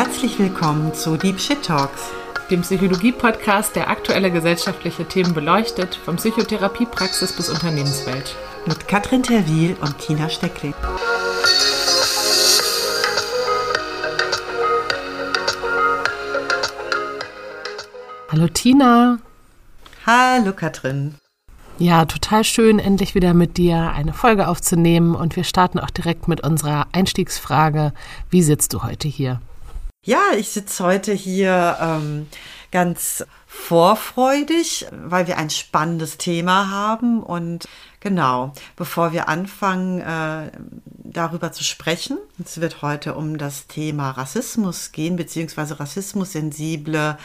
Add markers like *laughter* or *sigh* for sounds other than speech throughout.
Herzlich willkommen zu Deep Shit Talks, dem Psychologie-Podcast, der aktuelle gesellschaftliche Themen beleuchtet, von Psychotherapiepraxis bis Unternehmenswelt. Mit Katrin Terwil und Tina Steckling. Hallo Tina. Hallo Katrin. Ja, total schön, endlich wieder mit dir eine Folge aufzunehmen. Und wir starten auch direkt mit unserer Einstiegsfrage. Wie sitzt du heute hier? Ja, ich sitze heute hier ähm, ganz vorfreudig, weil wir ein spannendes Thema haben. Und genau, bevor wir anfangen, äh, darüber zu sprechen, es wird heute um das Thema Rassismus gehen, beziehungsweise rassismussensible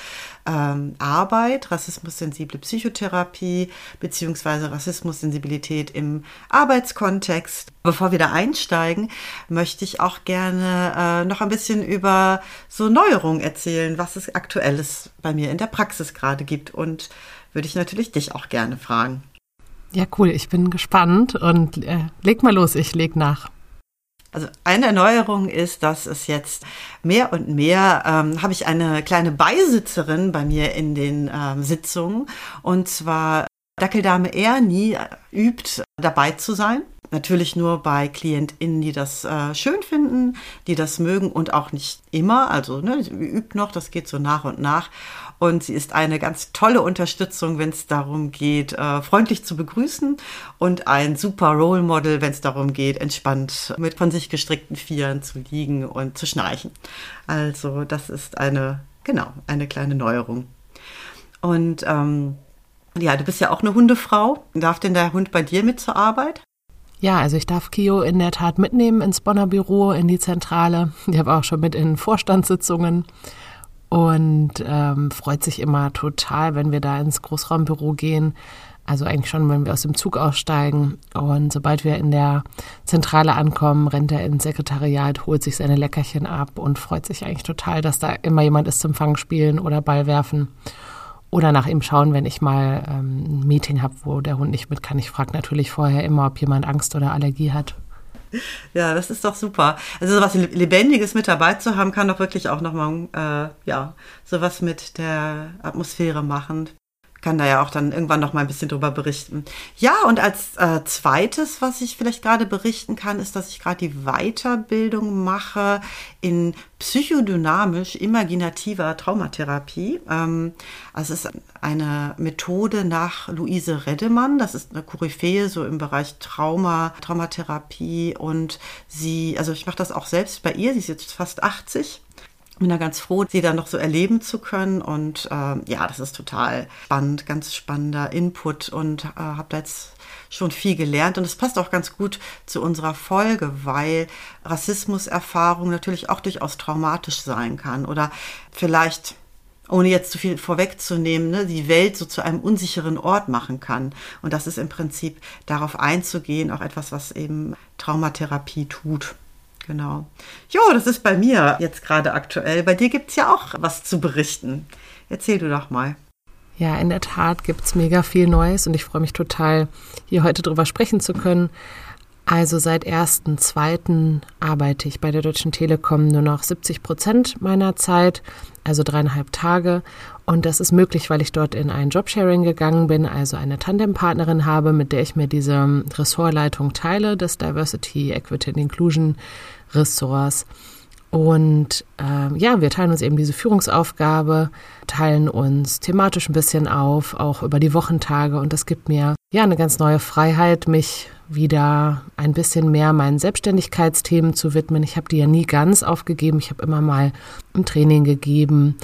ähm, Arbeit, rassismussensible Psychotherapie beziehungsweise Rassismussensibilität im Arbeitskontext. Bevor wir da einsteigen, möchte ich auch gerne äh, noch ein bisschen über so Neuerungen erzählen, was es aktuelles bei mir in der Praxis gerade gibt und würde ich natürlich dich auch gerne fragen. Ja, cool, ich bin gespannt und äh, leg mal los, ich leg nach. Also eine Erneuerung ist, dass es jetzt mehr und mehr ähm, habe ich eine kleine Beisitzerin bei mir in den ähm, Sitzungen und zwar Dackeldame Ernie übt dabei zu sein. Natürlich nur bei KlientInnen, die das äh, schön finden, die das mögen und auch nicht immer. Also ne, übt noch, das geht so nach und nach. Und sie ist eine ganz tolle Unterstützung, wenn es darum geht, äh, freundlich zu begrüßen und ein super Role Model, wenn es darum geht, entspannt mit von sich gestrickten Vieren zu liegen und zu schnarchen. Also das ist eine, genau, eine kleine Neuerung. Und ähm, ja, du bist ja auch eine Hundefrau. Darf denn der Hund bei dir mit zur Arbeit? Ja, also ich darf Kio in der Tat mitnehmen ins Bonner Büro, in die Zentrale. Ich habe auch schon mit in Vorstandssitzungen und ähm, freut sich immer total, wenn wir da ins Großraumbüro gehen. Also eigentlich schon, wenn wir aus dem Zug aussteigen. Und sobald wir in der Zentrale ankommen, rennt er ins Sekretariat, holt sich seine Leckerchen ab und freut sich eigentlich total, dass da immer jemand ist zum Fangspielen oder Ball werfen. Oder nach ihm schauen, wenn ich mal ähm, ein Meeting habe, wo der Hund nicht mit kann. Ich frage natürlich vorher immer, ob jemand Angst oder Allergie hat. *laughs* Ja, das ist doch super. Also sowas Lebendiges mit dabei zu haben, kann doch wirklich auch nochmal, äh, ja, sowas mit der Atmosphäre machen kann da ja auch dann irgendwann noch mal ein bisschen drüber berichten. Ja, und als äh, zweites, was ich vielleicht gerade berichten kann, ist, dass ich gerade die Weiterbildung mache in psychodynamisch imaginativer Traumatherapie. Ähm, also es ist eine Methode nach Luise Reddemann. Das ist eine Koryphäe so im Bereich Trauma, Traumatherapie und sie, also ich mache das auch selbst bei ihr. Sie ist jetzt fast 80 bin da ganz froh, sie dann noch so erleben zu können. Und äh, ja, das ist total spannend, ganz spannender Input und äh, habe da jetzt schon viel gelernt. Und es passt auch ganz gut zu unserer Folge, weil Rassismuserfahrung natürlich auch durchaus traumatisch sein kann oder vielleicht ohne jetzt zu viel vorwegzunehmen, ne, die Welt so zu einem unsicheren Ort machen kann. Und das ist im Prinzip darauf einzugehen, auch etwas, was eben Traumatherapie tut. Genau. Jo, das ist bei mir jetzt gerade aktuell. Bei dir gibt es ja auch was zu berichten. Erzähl du doch mal. Ja, in der Tat gibt es mega viel Neues und ich freue mich total, hier heute drüber sprechen zu können. Also seit 1.2. arbeite ich bei der Deutschen Telekom nur noch 70 Prozent meiner Zeit, also dreieinhalb Tage. Und das ist möglich, weil ich dort in ein Jobsharing gegangen bin, also eine Tandempartnerin habe, mit der ich mir diese Ressortleitung teile, des Diversity, Equity and Inclusion Ressorts. Und äh, ja, wir teilen uns eben diese Führungsaufgabe, teilen uns thematisch ein bisschen auf, auch über die Wochentage. Und das gibt mir ja eine ganz neue Freiheit, mich wieder ein bisschen mehr meinen Selbstständigkeitsthemen zu widmen. Ich habe die ja nie ganz aufgegeben. Ich habe immer mal ein Training gegeben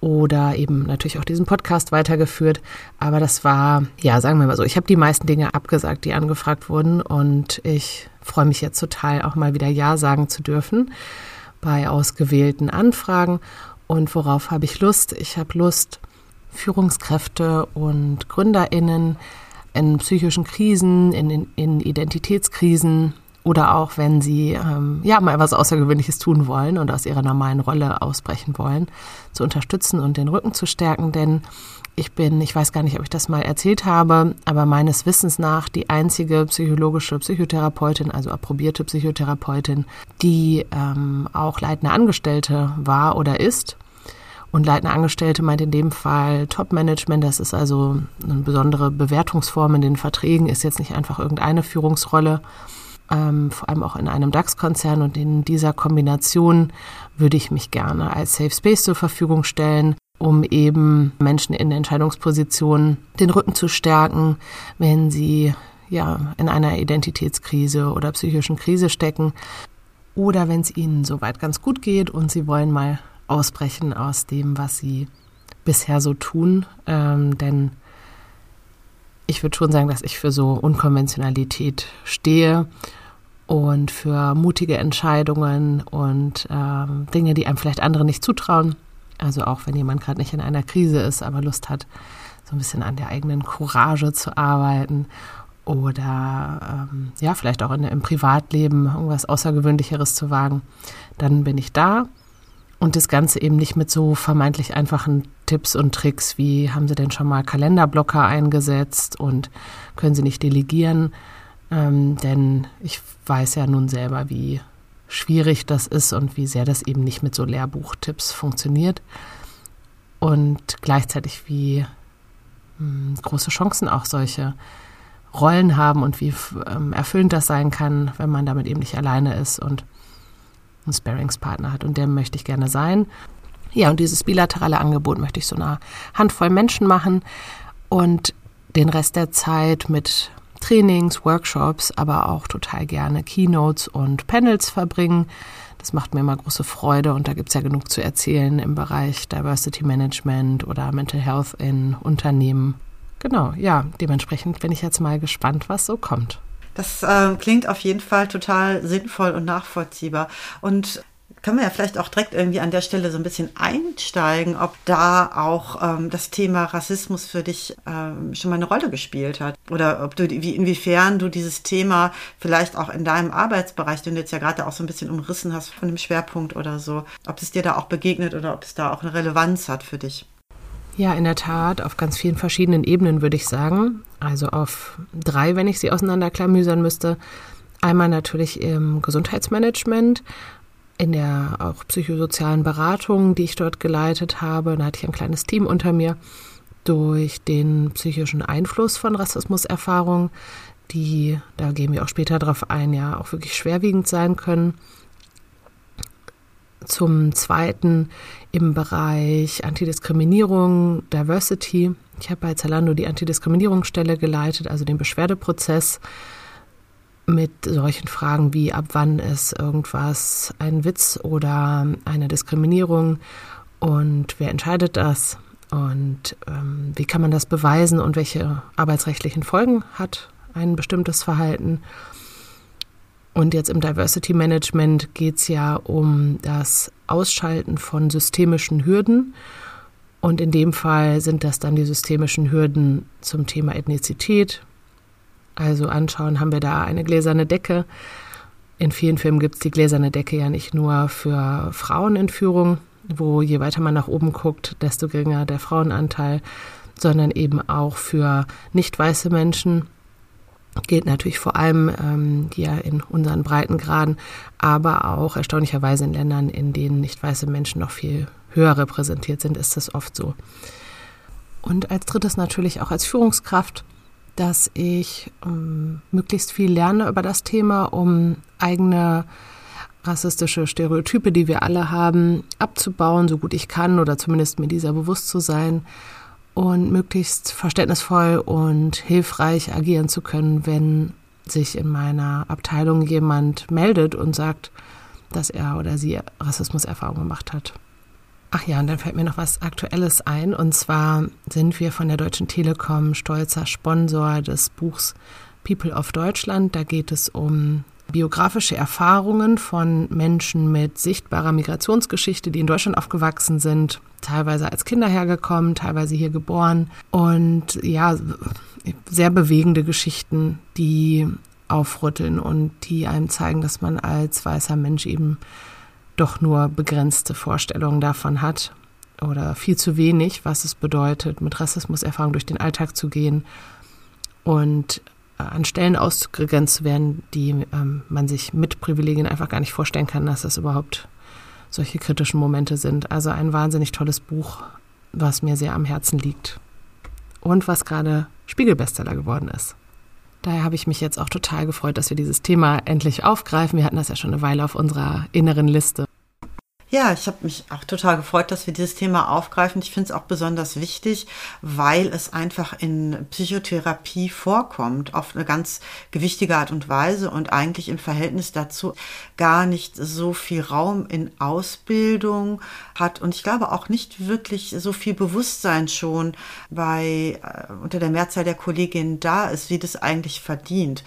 oder eben natürlich auch diesen Podcast weitergeführt. Aber das war, ja, sagen wir mal so, ich habe die meisten Dinge abgesagt, die angefragt wurden. Und ich freue mich jetzt total, auch mal wieder Ja sagen zu dürfen bei ausgewählten Anfragen. Und worauf habe ich Lust? Ich habe Lust, Führungskräfte und GründerInnen in psychischen Krisen, in, in, in Identitätskrisen oder auch wenn sie ähm, ja mal etwas Außergewöhnliches tun wollen und aus ihrer normalen Rolle ausbrechen wollen, zu unterstützen und den Rücken zu stärken. Denn Ich bin, ich weiß gar nicht, ob ich das mal erzählt habe, aber meines Wissens nach die einzige psychologische Psychotherapeutin, also approbierte Psychotherapeutin, die ähm, auch leitende Angestellte war oder ist. Und leitende Angestellte meint in dem Fall Top-Management. Das ist also eine besondere Bewertungsform in den Verträgen, ist jetzt nicht einfach irgendeine Führungsrolle, ähm, vor allem auch in einem DAX-Konzern. Und in dieser Kombination würde ich mich gerne als Safe Space zur Verfügung stellen, um eben Menschen in Entscheidungspositionen den Rücken zu stärken, wenn sie ja in einer Identitätskrise oder psychischen Krise stecken oder wenn es ihnen soweit ganz gut geht und sie wollen mal ausbrechen aus dem, was sie bisher so tun. Ähm, denn ich würde schon sagen, dass ich für so Unkonventionalität stehe und für mutige Entscheidungen und ähm, Dinge, die einem vielleicht andere nicht zutrauen. Also auch wenn jemand gerade nicht in einer Krise ist, aber Lust hat, so ein bisschen an der eigenen Courage zu arbeiten oder ähm, ja, vielleicht auch in, im Privatleben irgendwas Außergewöhnlicheres zu wagen, dann bin ich da. Und das Ganze eben nicht mit so vermeintlich einfachen Tipps und Tricks wie haben Sie denn schon mal Kalenderblocker eingesetzt und können Sie nicht delegieren? Ähm, denn ich weiß ja nun selber, wie schwierig das ist und wie sehr das eben nicht mit so Lehrbuchtipps funktioniert. Und gleichzeitig wie mh, hm, große Chancen auch solche Rollen haben und wie ähm, erfüllend das sein kann, wenn man damit eben nicht alleine ist und einen Sparingspartner hat. Und der möchte ich gerne sein. Ja, und dieses bilaterale Angebot möchte ich so einer Handvoll Menschen machen und den Rest der Zeit mit Trainings, Workshops, aber auch total gerne Keynotes und Panels verbringen. Das macht mir immer große Freude und da gibt es ja genug zu erzählen im Bereich Diversity Management oder Mental Health in Unternehmen. Genau, ja, dementsprechend bin ich jetzt mal gespannt, was so kommt. Das äh, klingt auf jeden Fall total sinnvoll und nachvollziehbar. Und können wir ja vielleicht auch direkt irgendwie an der Stelle so ein bisschen einsteigen, ob da auch ähm, das Thema Rassismus für dich ähm, schon mal eine Rolle gespielt hat oder ob du wie inwiefern du dieses Thema vielleicht auch in deinem Arbeitsbereich, den du jetzt ja gerade auch so ein bisschen umrissen hast von dem Schwerpunkt oder so, ob es dir da auch begegnet oder ob es da auch eine Relevanz hat für dich. Ja, in der Tat, auf ganz vielen verschiedenen Ebenen würde ich sagen. Also auf drei, wenn ich sie auseinanderklamüsern müsste. Einmal natürlich im Gesundheitsmanagement, in der auch psychosozialen Beratung, die ich dort geleitet habe. Da hatte ich ein kleines Team unter mir durch den psychischen Einfluss von Rassismuserfahrungen, die, da gehen wir auch später drauf ein, ja auch wirklich schwerwiegend sein können. Zum Zweiten im Bereich Antidiskriminierung, Diversity. Ich habe bei Zalando die Antidiskriminierungsstelle geleitet, also den Beschwerdeprozess mit solchen Fragen wie ab wann ist irgendwas ein Witz oder eine Diskriminierung und wer entscheidet das und ähm, wie kann man das beweisen und welche arbeitsrechtlichen Folgen hat ein bestimmtes Verhalten. Und jetzt im Diversity Management geht es ja um das Ausschalten von systemischen Hürden. Und in dem Fall sind das dann die systemischen Hürden zum Thema Ethnizität, also anschauen, haben wir da eine gläserne Decke. In vielen Filmen gibt es die gläserne Decke ja nicht nur für Frauen in Führung, wo je weiter man nach oben guckt, desto geringer der Frauenanteil, sondern eben auch für nicht weiße Menschen. Geht natürlich vor allem ähm, hier in unseren Breitengraden, aber auch erstaunlicherweise in Ländern, in denen nicht weiße Menschen noch viel höher repräsentiert sind, ist das oft so. Und als drittes natürlich auch als Führungskraft dass ich ähm, möglichst viel lerne über das Thema, um eigene rassistische Stereotype, die wir alle haben, abzubauen, so gut ich kann oder zumindest mir dieser bewusst zu sein und möglichst verständnisvoll und hilfreich agieren zu können, wenn sich in meiner Abteilung jemand meldet und sagt, dass er oder sie Rassismuserfahrung gemacht hat. Ach ja, und dann fällt mir noch was Aktuelles ein. Und zwar sind wir von der Deutschen Telekom stolzer Sponsor des Buchs People of Deutschland. Da geht es um biografische Erfahrungen von Menschen mit sichtbarer Migrationsgeschichte, die in Deutschland aufgewachsen sind, teilweise als Kinder hergekommen, teilweise hier geboren. Und ja, sehr bewegende Geschichten, die aufrütteln und die einem zeigen, dass man als weißer Mensch eben doch nur begrenzte Vorstellungen davon hat, oder viel zu wenig, was es bedeutet, mit Rassismuserfahrung durch den Alltag zu gehen und an Stellen ausgegrenzt werden, die ähm, man sich mit Privilegien einfach gar nicht vorstellen kann, dass das überhaupt solche kritischen Momente sind. Also ein wahnsinnig tolles Buch, was mir sehr am Herzen liegt und was gerade Spiegelbestseller geworden ist. Daher habe ich mich jetzt auch total gefreut, dass wir dieses Thema endlich aufgreifen. Wir hatten das ja schon eine Weile auf unserer inneren Liste. Ja, ich habe mich auch total gefreut, dass wir dieses Thema aufgreifen. Ich finde es auch besonders wichtig, weil es einfach in Psychotherapie vorkommt, auf eine ganz gewichtige Art und Weise und eigentlich im Verhältnis dazu gar nicht so viel Raum in Ausbildung hat und ich glaube auch nicht wirklich so viel Bewusstsein schon bei äh, unter der Mehrzahl der Kolleginnen da ist, wie das eigentlich verdient.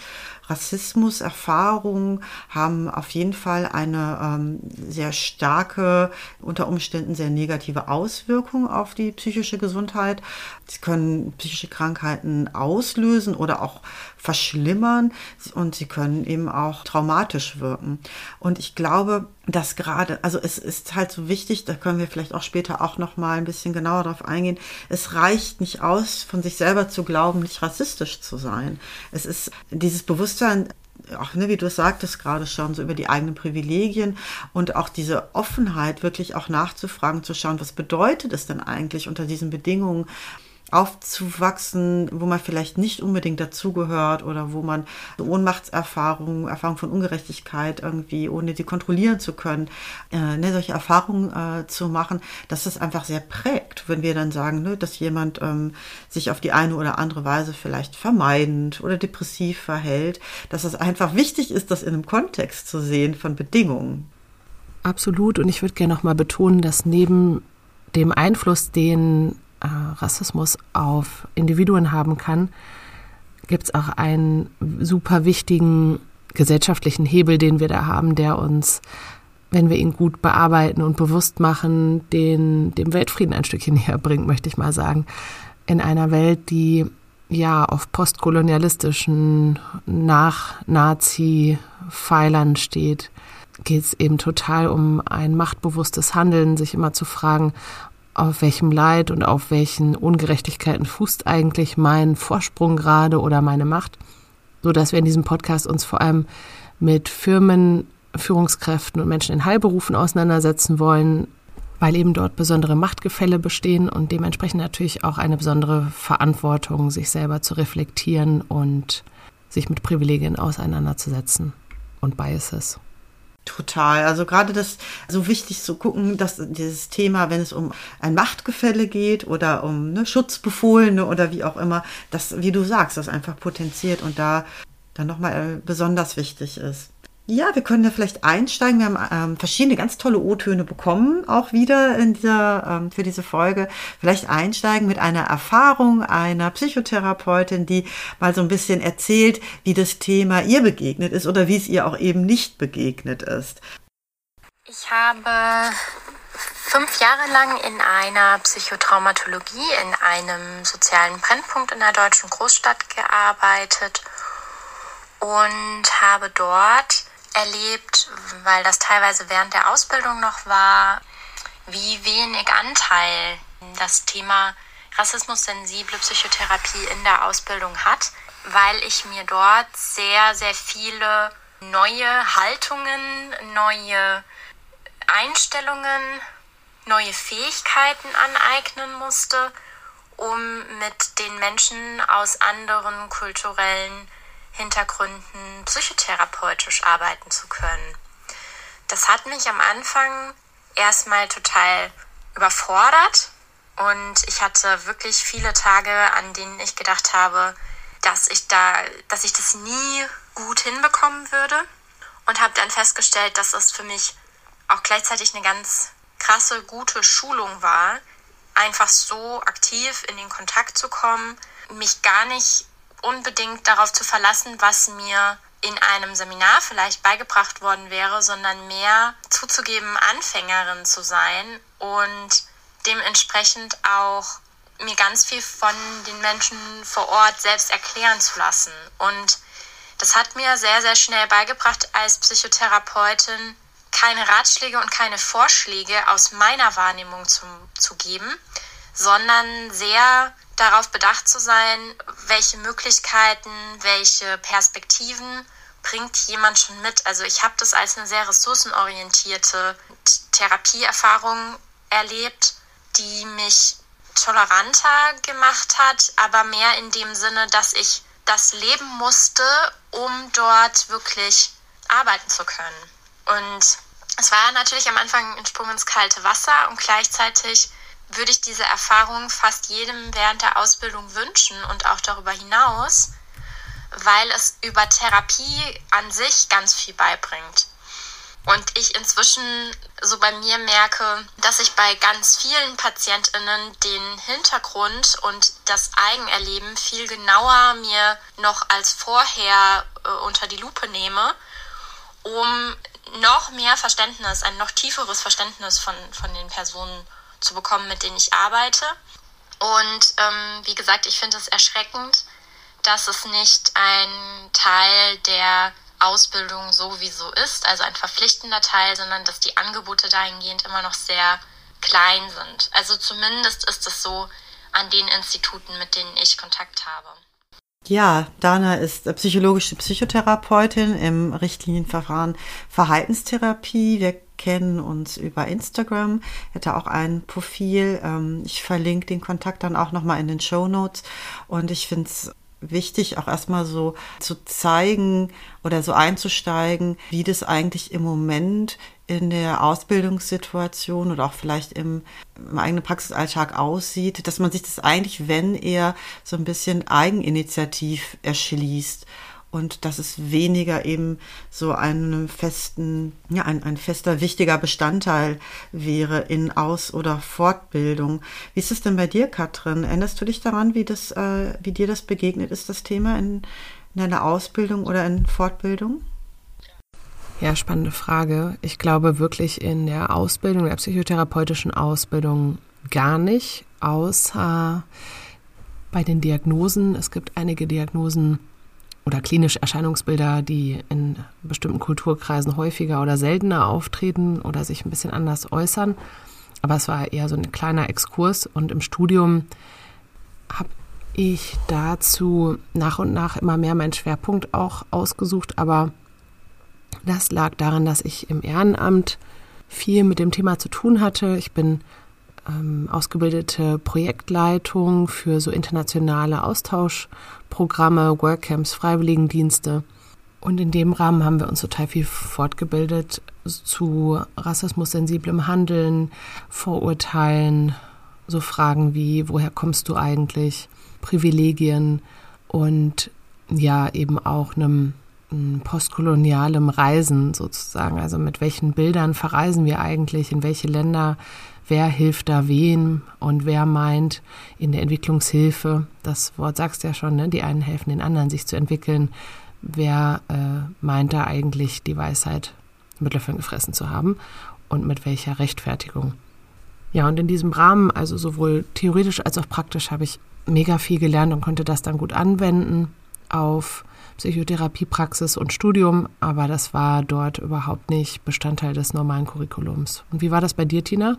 Rassismuserfahrungen haben auf jeden Fall eine ähm, sehr starke, unter Umständen sehr negative Auswirkung auf die psychische Gesundheit. Sie können psychische Krankheiten auslösen oder auch verschlimmern und sie können eben auch traumatisch wirken. Und ich glaube, dass gerade, also es ist halt so wichtig, da können wir vielleicht auch später auch noch mal ein bisschen genauer darauf eingehen. Es reicht nicht aus, von sich selber zu glauben, nicht rassistisch zu sein. Es ist dieses Bewusstsein, auch ne, wie du es sagtest gerade schon, so über die eigenen Privilegien und auch diese Offenheit, wirklich auch nachzufragen, zu schauen, was bedeutet es denn eigentlich unter diesen Bedingungen, aufzuwachsen, wo man vielleicht nicht unbedingt dazugehört oder wo man Ohnmachtserfahrungen, Erfahrungen von Ungerechtigkeit irgendwie, ohne die kontrollieren zu können, äh, ne, solche Erfahrungen äh, zu machen, dass das einfach sehr prägt, wenn wir dann sagen, ne, dass jemand ähm, sich auf die eine oder andere Weise vielleicht vermeidend oder depressiv verhält, dass es einfach wichtig ist, das in einem Kontext zu sehen von Bedingungen. Absolut. Und ich würde gerne nochmal betonen, dass neben dem Einfluss, den äh, Rassismus auf Individuen haben kann, gibt es auch einen super wichtigen gesellschaftlichen Hebel, den wir da haben, der uns, wenn wir ihn gut bearbeiten und bewusst machen, den, dem Weltfrieden ein Stückchen *laughs* näher bringt, möchte ich mal sagen. In einer Welt, die ja auf postkolonialistischen Nach-Nazi-Pfeilern steht, geht es eben total um ein machtbewusstes Handeln, sich immer zu fragen, auf welchem Leid und auf welchen Ungerechtigkeiten fußt eigentlich mein Vorsprung gerade oder meine Macht, so dass wir in diesem Podcast uns vor allem mit Firmen, Führungskräften und Menschen in Heilberufen auseinandersetzen wollen, weil eben dort besondere Machtgefälle bestehen und dementsprechend natürlich auch eine besondere Verantwortung, sich selber zu reflektieren und sich mit Privilegien auseinanderzusetzen und Biases. Total. Also gerade das so wichtig zu gucken, dass dieses Thema, wenn es um ein Machtgefälle geht oder um ne, Schutzbefohlene oder wie auch immer, das, wie du sagst, das einfach potenziert und da dann nochmal besonders wichtig ist. Ja, wir können da vielleicht einsteigen. Wir haben ähm, verschiedene ganz tolle O-Töne bekommen, auch wieder in dieser, ähm, für diese Folge. Vielleicht einsteigen mit einer Erfahrung einer Psychotherapeutin, die mal so ein bisschen erzählt, wie das Thema ihr begegnet ist oder wie es ihr auch eben nicht begegnet ist. Ich habe fünf Jahre lang in einer Psychotraumatologie in einem sozialen Brennpunkt in einer deutschen Großstadt gearbeitet und habe dort erlebt, weil das teilweise während der Ausbildung noch war, wie wenig Anteil das Thema rassismussensible Psychotherapie in der Ausbildung hat, weil ich mir dort sehr, sehr viele neue Haltungen, neue Einstellungen, neue Fähigkeiten aneignen musste, um mit den Menschen aus anderen kulturellen Hintergründen psychotherapeutisch arbeiten zu können. Das hat mich am Anfang erstmal total überfordert und ich hatte wirklich viele Tage, an denen ich gedacht habe, dass ich da, dass ich das nie gut hinbekommen würde und habe dann festgestellt, dass es für mich auch gleichzeitig eine ganz krasse, gute Schulung war, einfach so aktiv in den Kontakt zu kommen, mich gar nicht unbedingt darauf zu verlassen, was mir in einem Seminar vielleicht beigebracht worden wäre, sondern mehr zuzugeben, Anfängerin zu sein und dementsprechend auch mir ganz viel von den Menschen vor Ort selbst erklären zu lassen. Und das hat mir sehr, sehr schnell beigebracht als Psychotherapeutin, keine Ratschläge und keine Vorschläge aus meiner Wahrnehmung zum, zu geben, sondern sehr darauf bedacht zu sein, welche Möglichkeiten, welche Perspektiven bringt jemand schon mit. Also ich habe das als eine sehr ressourcenorientierte Therapieerfahrung erlebt, die mich toleranter gemacht hat, aber mehr in dem Sinne, dass ich das leben musste, um dort wirklich arbeiten zu können. Und es war natürlich am Anfang ein Sprung ins kalte Wasser und gleichzeitig würde ich diese Erfahrung fast jedem während der Ausbildung wünschen und auch darüber hinaus, weil es über Therapie an sich ganz viel beibringt. Und ich inzwischen so bei mir merke, dass ich bei ganz vielen Patientinnen den Hintergrund und das Eigenerleben viel genauer mir noch als vorher äh, unter die Lupe nehme, um noch mehr Verständnis, ein noch tieferes Verständnis von, von den Personen zu bekommen, mit denen ich arbeite. Und ähm, wie gesagt, ich finde es erschreckend, dass es nicht ein Teil der Ausbildung sowieso ist, also ein verpflichtender Teil, sondern dass die Angebote dahingehend immer noch sehr klein sind. Also zumindest ist es so an den Instituten, mit denen ich Kontakt habe. Ja, Dana ist psychologische Psychotherapeutin im Richtlinienverfahren Verhaltenstherapie. Wir kennen uns über Instagram, hätte auch ein Profil. Ähm, ich verlinke den Kontakt dann auch nochmal in den Show Notes. Und ich finde es wichtig, auch erstmal so zu zeigen oder so einzusteigen, wie das eigentlich im Moment in der Ausbildungssituation oder auch vielleicht im, im eigenen Praxisalltag aussieht, dass man sich das eigentlich, wenn eher so ein bisschen eigeninitiativ erschließt und dass es weniger eben so einen festen, ja, ein, ein fester, wichtiger Bestandteil wäre in Aus- oder Fortbildung. Wie ist es denn bei dir, Katrin? Erinnerst du dich daran, wie das, äh, wie dir das begegnet ist, das Thema in, in deiner Ausbildung oder in Fortbildung? Ja, spannende Frage. Ich glaube wirklich in der Ausbildung, der psychotherapeutischen Ausbildung gar nicht, außer bei den Diagnosen. Es gibt einige Diagnosen oder klinische Erscheinungsbilder, die in bestimmten Kulturkreisen häufiger oder seltener auftreten oder sich ein bisschen anders äußern. Aber es war eher so ein kleiner Exkurs und im Studium habe ich dazu nach und nach immer mehr meinen Schwerpunkt auch ausgesucht, aber das lag daran, dass ich im Ehrenamt viel mit dem Thema zu tun hatte. Ich bin ähm, ausgebildete Projektleitung für so internationale Austauschprogramme, Workcamps, Freiwilligendienste. Und in dem Rahmen haben wir uns total viel fortgebildet zu rassismussensiblem Handeln, Vorurteilen, so Fragen wie, woher kommst du eigentlich, Privilegien und ja, eben auch einem postkolonialem Reisen sozusagen. Also mit welchen Bildern verreisen wir eigentlich, in welche Länder, wer hilft da wem und wer meint in der Entwicklungshilfe, das Wort sagst du ja schon, ne? die einen helfen den anderen, sich zu entwickeln, wer äh, meint da eigentlich die Weisheit mit Löffeln gefressen zu haben und mit welcher Rechtfertigung. Ja, und in diesem Rahmen, also sowohl theoretisch als auch praktisch, habe ich mega viel gelernt und konnte das dann gut anwenden auf Psychotherapiepraxis und Studium, aber das war dort überhaupt nicht Bestandteil des normalen Curriculums. Und wie war das bei dir, Tina?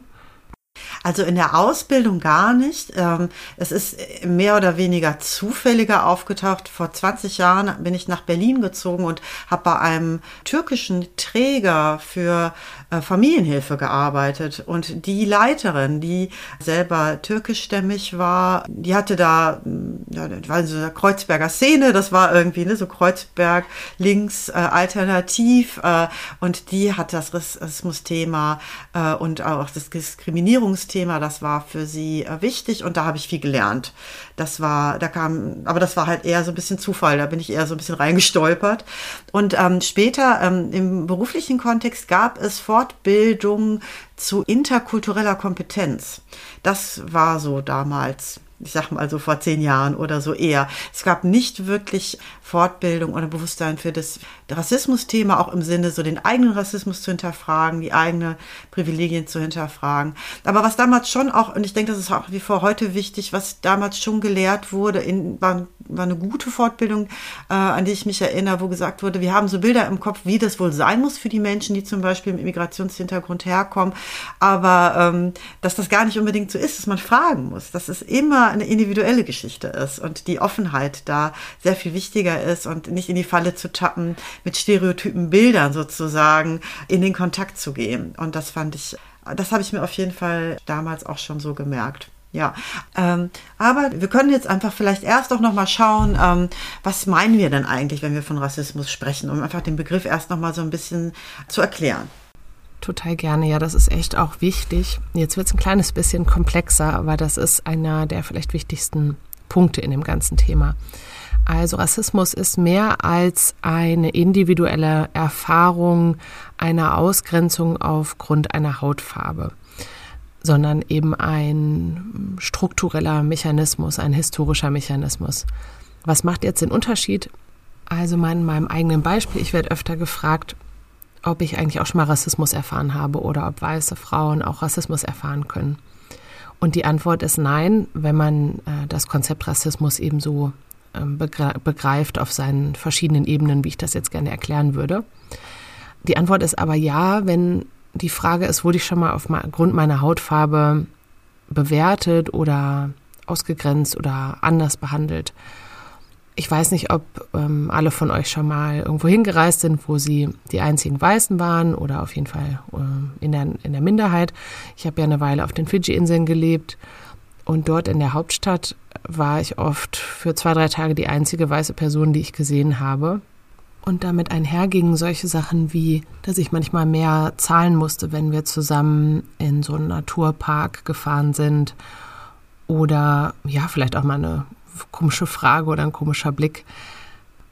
Also in der Ausbildung gar nicht. Ähm, es ist mehr oder weniger zufälliger aufgetaucht. Vor 20 Jahren bin ich nach Berlin gezogen und habe bei einem türkischen Träger für äh, Familienhilfe gearbeitet. Und die Leiterin, die selber türkischstämmig war, die hatte da, hm, ja, so eine Kreuzberger Szene, das war irgendwie ne, so Kreuzberg links äh, alternativ. Äh, und die hat das Rassismus-Thema äh, und auch das Diskriminierungsthema, das war für sie äh, wichtig und da habe ich viel gelernt. Das war, da kam, aber das war halt eher so ein bisschen Zufall, da bin ich eher so ein bisschen reingestolpert. Und ähm, später ähm, im beruflichen Kontext gab es vor Fortbildung zu interkultureller Kompetenz. Das war so damals ich sag mal so vor zehn Jahren oder so eher. Es gab nicht wirklich Fortbildung oder Bewusstsein für das Rassismus-Thema, auch im Sinne, so den eigenen Rassismus zu hinterfragen, die eigenen Privilegien zu hinterfragen. Aber was damals schon auch, und ich denke, das ist auch wie vor heute wichtig, was damals schon gelehrt wurde, in, war, war eine gute Fortbildung, äh, an die ich mich erinnere, wo gesagt wurde, wir haben so Bilder im Kopf, wie das wohl sein muss für die Menschen, die zum Beispiel im Immigrationshintergrund herkommen, aber ähm, dass das gar nicht unbedingt so ist, dass man fragen muss, dass es immer eine individuelle Geschichte ist und die Offenheit da sehr viel wichtiger ist und nicht in die Falle zu tappen, mit stereotypen Bildern sozusagen in den Kontakt zu gehen. Und das fand ich, das habe ich mir auf jeden Fall damals auch schon so gemerkt. Ja, ähm, aber wir können jetzt einfach vielleicht erst auch noch mal schauen, ähm, was meinen wir denn eigentlich, wenn wir von Rassismus sprechen, um einfach den Begriff erst noch mal so ein bisschen zu erklären. Total gerne, ja, das ist echt auch wichtig. Jetzt wird es ein kleines bisschen komplexer, aber das ist einer der vielleicht wichtigsten Punkte in dem ganzen Thema. Also Rassismus ist mehr als eine individuelle Erfahrung einer Ausgrenzung aufgrund einer Hautfarbe, sondern eben ein struktureller Mechanismus, ein historischer Mechanismus. Was macht jetzt den Unterschied? Also in meinem eigenen Beispiel, ich werde öfter gefragt, ob ich eigentlich auch schon mal Rassismus erfahren habe oder ob weiße Frauen auch Rassismus erfahren können. Und die Antwort ist nein, wenn man äh, das Konzept Rassismus ebenso ähm, begreift auf seinen verschiedenen Ebenen, wie ich das jetzt gerne erklären würde. Die Antwort ist aber ja, wenn die Frage ist, wurde ich schon mal aufgrund meiner Hautfarbe bewertet oder ausgegrenzt oder anders behandelt. Ich weiß nicht, ob ähm, alle von euch schon mal irgendwo hingereist sind, wo sie die einzigen Weißen waren oder auf jeden Fall äh, in, der, in der Minderheit. Ich habe ja eine Weile auf den Fidschi-Inseln gelebt und dort in der Hauptstadt war ich oft für zwei, drei Tage die einzige weiße Person, die ich gesehen habe. Und damit einhergingen solche Sachen wie, dass ich manchmal mehr zahlen musste, wenn wir zusammen in so einen Naturpark gefahren sind. Oder ja, vielleicht auch mal eine komische Frage oder ein komischer Blick.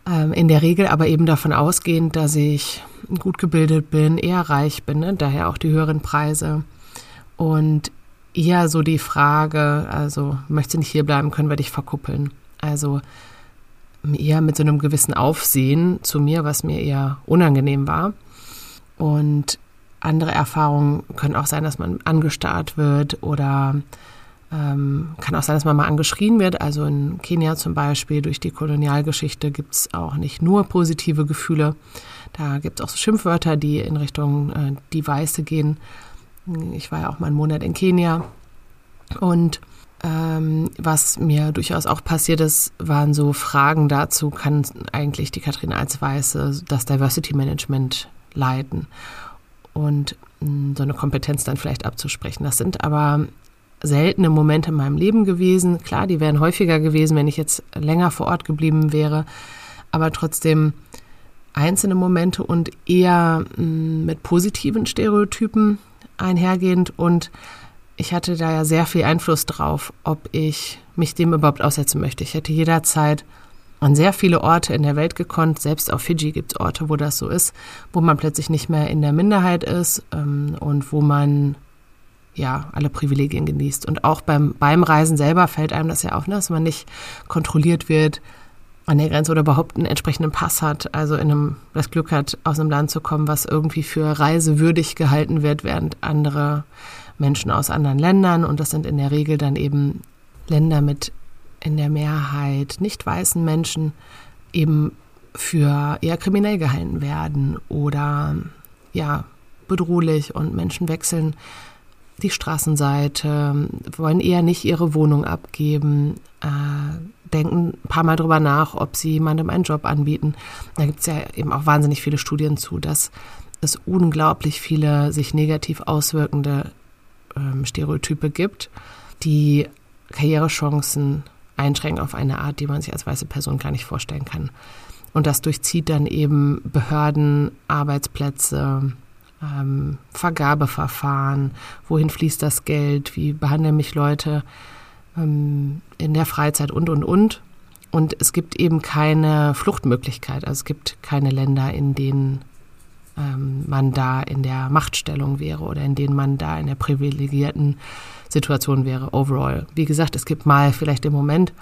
Ähm, in der Regel aber eben davon ausgehend, dass ich gut gebildet bin, eher reich bin, ne? daher auch die höheren Preise. Und eher so die Frage, also möchtest du nicht hier bleiben, können wir dich verkuppeln. Also eher mit so einem gewissen Aufsehen zu mir, was mir eher unangenehm war. Und andere Erfahrungen können auch sein, dass man angestarrt wird oder ähm, kann auch sein, dass man mal angeschrien wird. Also in Kenia zum Beispiel durch die Kolonialgeschichte gibt es auch nicht nur positive Gefühle. Da gibt es auch so Schimpfwörter, die in Richtung äh, die Weiße gehen. Ich war ja auch mal einen Monat in Kenia und ähm, was mir durchaus auch passiert ist, waren so Fragen dazu, kann eigentlich die Katrin als Weiße das Diversity Management leiten und mh, hm, so eine Kompetenz dann vielleicht abzusprechen. Das sind aber seltene Momente in meinem Leben gewesen. Klar, die wären häufiger gewesen, wenn ich jetzt länger vor Ort geblieben wäre, aber trotzdem einzelne Momente und eher mh, hm, mit positiven Stereotypen einhergehend und ich hatte da ja sehr viel Einfluss drauf, ob ich mich dem überhaupt aussetzen möchte. Ich hätte jederzeit an sehr viele Orte in der Welt gekonnt. Selbst auf Fiji gibt es Orte, wo das so ist, wo man plötzlich nicht mehr in der Minderheit ist ähm, und wo man ja alle Privilegien genießt. Und auch beim, beim Reisen selber fällt einem das ja auf, ne, dass man nicht kontrolliert wird an der Grenze oder überhaupt einen entsprechenden Pass hat, also in einem, das Glück hat, aus einem Land zu kommen, was irgendwie für reisewürdig gehalten wird, während andere Menschen aus anderen Ländern und das sind in der Regel dann eben Länder mit in der Mehrheit nicht weißen Menschen eben für eher kriminell gehalten werden oder ja bedrohlich und Menschen wechseln die Straßenseite, wollen eher nicht ihre Wohnung abgeben, äh, denken ein paar Mal drüber nach, ob sie jemandem einen Job anbieten. Da gibt es ja eben auch wahnsinnig viele Studien zu, dass es unglaublich viele sich negativ auswirkende ähm, Stereotype gibt, die Karrierechancen einschränken auf eine Art, die man sich als weiße Person gar nicht vorstellen kann. Und das durchzieht dann eben Behörden, Arbeitsplätze, ähm, Vergabeverfahren, wohin fließt das Geld, wie behandeln mich Leute ähm, in der Freizeit und, und, und. Und es gibt eben keine Fluchtmöglichkeit. Also es gibt keine Länder, in denen ähm, man da in der Machtstellung wäre oder in denen man da in der privilegierten Situation wäre, overall. Wie gesagt, es gibt mal vielleicht im Moment,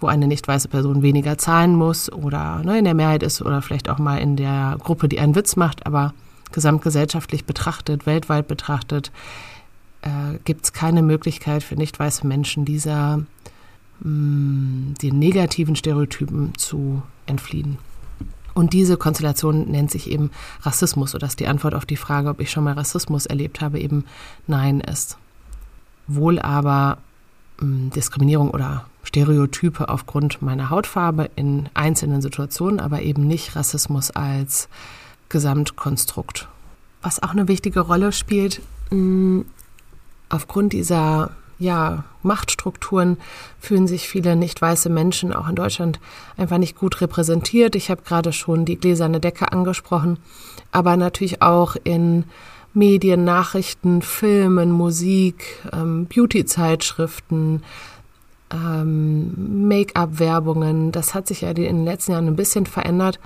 wo eine nicht weiße Person weniger zahlen muss oder ne, in der Mehrheit ist oder vielleicht auch mal in der Gruppe, die einen Witz macht, aber gesamtgesellschaftlich betrachtet, weltweit betrachtet, äh, gibt es keine Möglichkeit für nicht weiße Menschen dieser mm, den negativen Stereotypen zu entfliehen. Und diese Konstellation nennt sich eben Rassismus, sodass die Antwort auf die Frage, ob ich schon mal Rassismus erlebt habe, eben Nein ist. Wohl aber mh, hm, Diskriminierung oder Stereotype aufgrund meiner Hautfarbe in einzelnen Situationen, aber eben nicht Rassismus als Gesamtkonstrukt. Was auch eine wichtige Rolle spielt, mh, hm, aufgrund dieser ja, Machtstrukturen fühlen sich viele nicht weiße Menschen auch in Deutschland einfach nicht gut repräsentiert. Ich habe gerade schon die gläserne Decke angesprochen, aber natürlich auch in Medien, Nachrichten, Filmen, Musik, ähm, Beauty-Zeitschriften, ähm, Make-up-Werbungen. Das hat sich ja in den letzten Jahren ein bisschen verändert,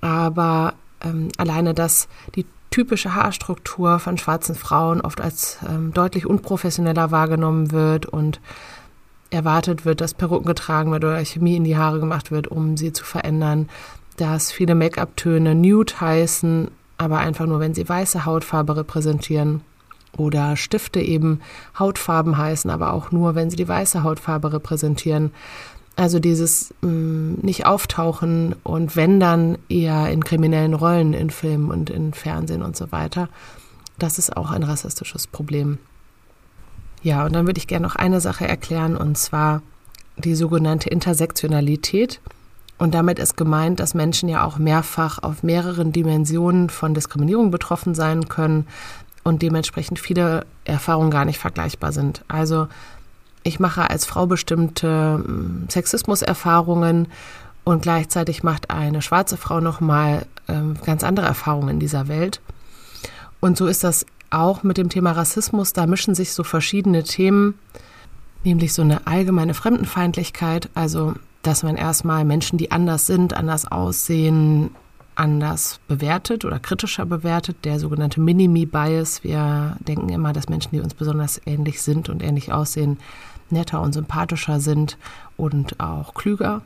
aber ähm, alleine, dass die typische Haarstruktur von schwarzen Frauen oft als ähm, deutlich unprofessioneller wahrgenommen wird und erwartet wird, dass Perücken getragen wird oder Chemie in die Haare gemacht wird, um sie zu verändern, dass viele Make-up-Töne nude heißen, aber einfach nur, wenn sie weiße Hautfarbe repräsentieren oder Stifte eben Hautfarben heißen, aber auch nur, wenn sie die weiße Hautfarbe repräsentieren. Also dieses mh, mm, nicht auftauchen und wenn dann eher in kriminellen Rollen in Filmen und in Fernsehen und so weiter, das ist auch ein rassistisches Problem. Ja, und dann würde ich gerne noch eine Sache erklären und zwar die sogenannte Intersektionalität. Und damit ist gemeint, dass Menschen ja auch mehrfach auf mehreren Dimensionen von Diskriminierung betroffen sein können und dementsprechend viele Erfahrungen gar nicht vergleichbar sind. Also ich mache als Frau bestimmte hm, Sexismuserfahrungen und gleichzeitig macht eine schwarze Frau nochmal ähm, ganz andere Erfahrungen in dieser Welt. Und so ist das auch mit dem Thema Rassismus. Da mischen sich so verschiedene Themen, nämlich so eine allgemeine Fremdenfeindlichkeit, also dass man erstmal Menschen, die anders sind, anders aussehen, anders bewertet oder kritischer bewertet, der sogenannte Minimi-Bias. Wir denken immer, dass Menschen, die uns besonders ähnlich sind und ähnlich aussehen, netter und sympathischer sind und auch klüger.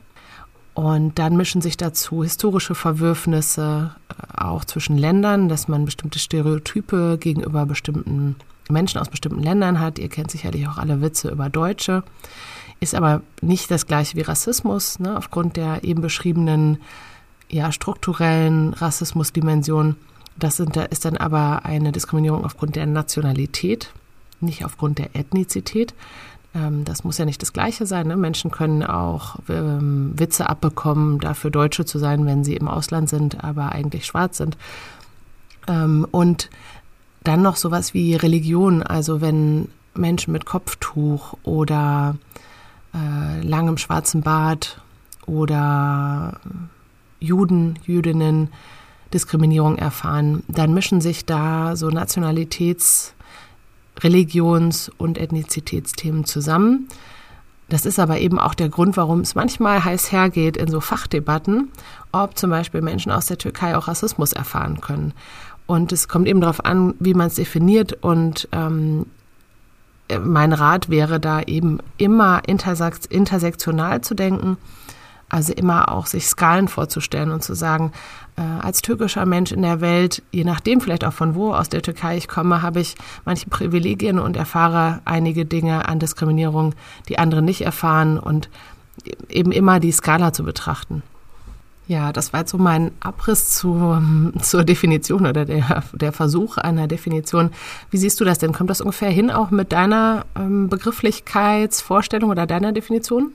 Und dann mischen sich dazu historische Verwürfnisse äh, auch zwischen Ländern, dass man bestimmte Stereotype gegenüber bestimmten Menschen aus bestimmten Ländern hat. Ihr kennt sicherlich auch alle Witze über Deutsche. Ist aber nicht das gleiche wie Rassismus, ne, aufgrund der eben beschriebenen ja, strukturellen Rassismusdimension. Das sind, ist dann aber eine Diskriminierung aufgrund der Nationalität, nicht aufgrund der Ethnizität. Ähm, das muss ja nicht das Gleiche sein. Ne? Menschen können auch ähm, Witze abbekommen, dafür Deutsche zu sein, wenn sie im Ausland sind, aber eigentlich schwarz sind. Ähm, und dann noch sowas wie Religion, also wenn Menschen mit Kopftuch oder äh, langem schwarzen Bart oder Juden, Jüdinnen Diskriminierung erfahren, dann mischen sich da so Nationalitäts- Religions- und Ethnizitätsthemen zusammen. Das ist aber eben auch der Grund, warum es manchmal heiß hergeht in so Fachdebatten, ob zum Beispiel Menschen aus der Türkei auch Rassismus erfahren können. Und es kommt eben darauf an, wie man es definiert. Und ähm, mein Rat wäre da eben immer intersektional zu denken also immer auch sich Skalen vorzustellen und zu sagen, äh, als türkischer Mensch in der Welt, je nachdem vielleicht auch von wo aus der Türkei ich komme, habe ich manche Privilegien und erfahre einige Dinge an Diskriminierung, die andere nicht erfahren und eben immer die Skala zu betrachten. Ja, das war jetzt so mein Abriss zu, *laughs* zur Definition oder der, der Versuch einer Definition. Wie siehst du das denn? Kommt das ungefähr hin auch mit deiner ähm, Begrifflichkeitsvorstellung oder deiner Definition?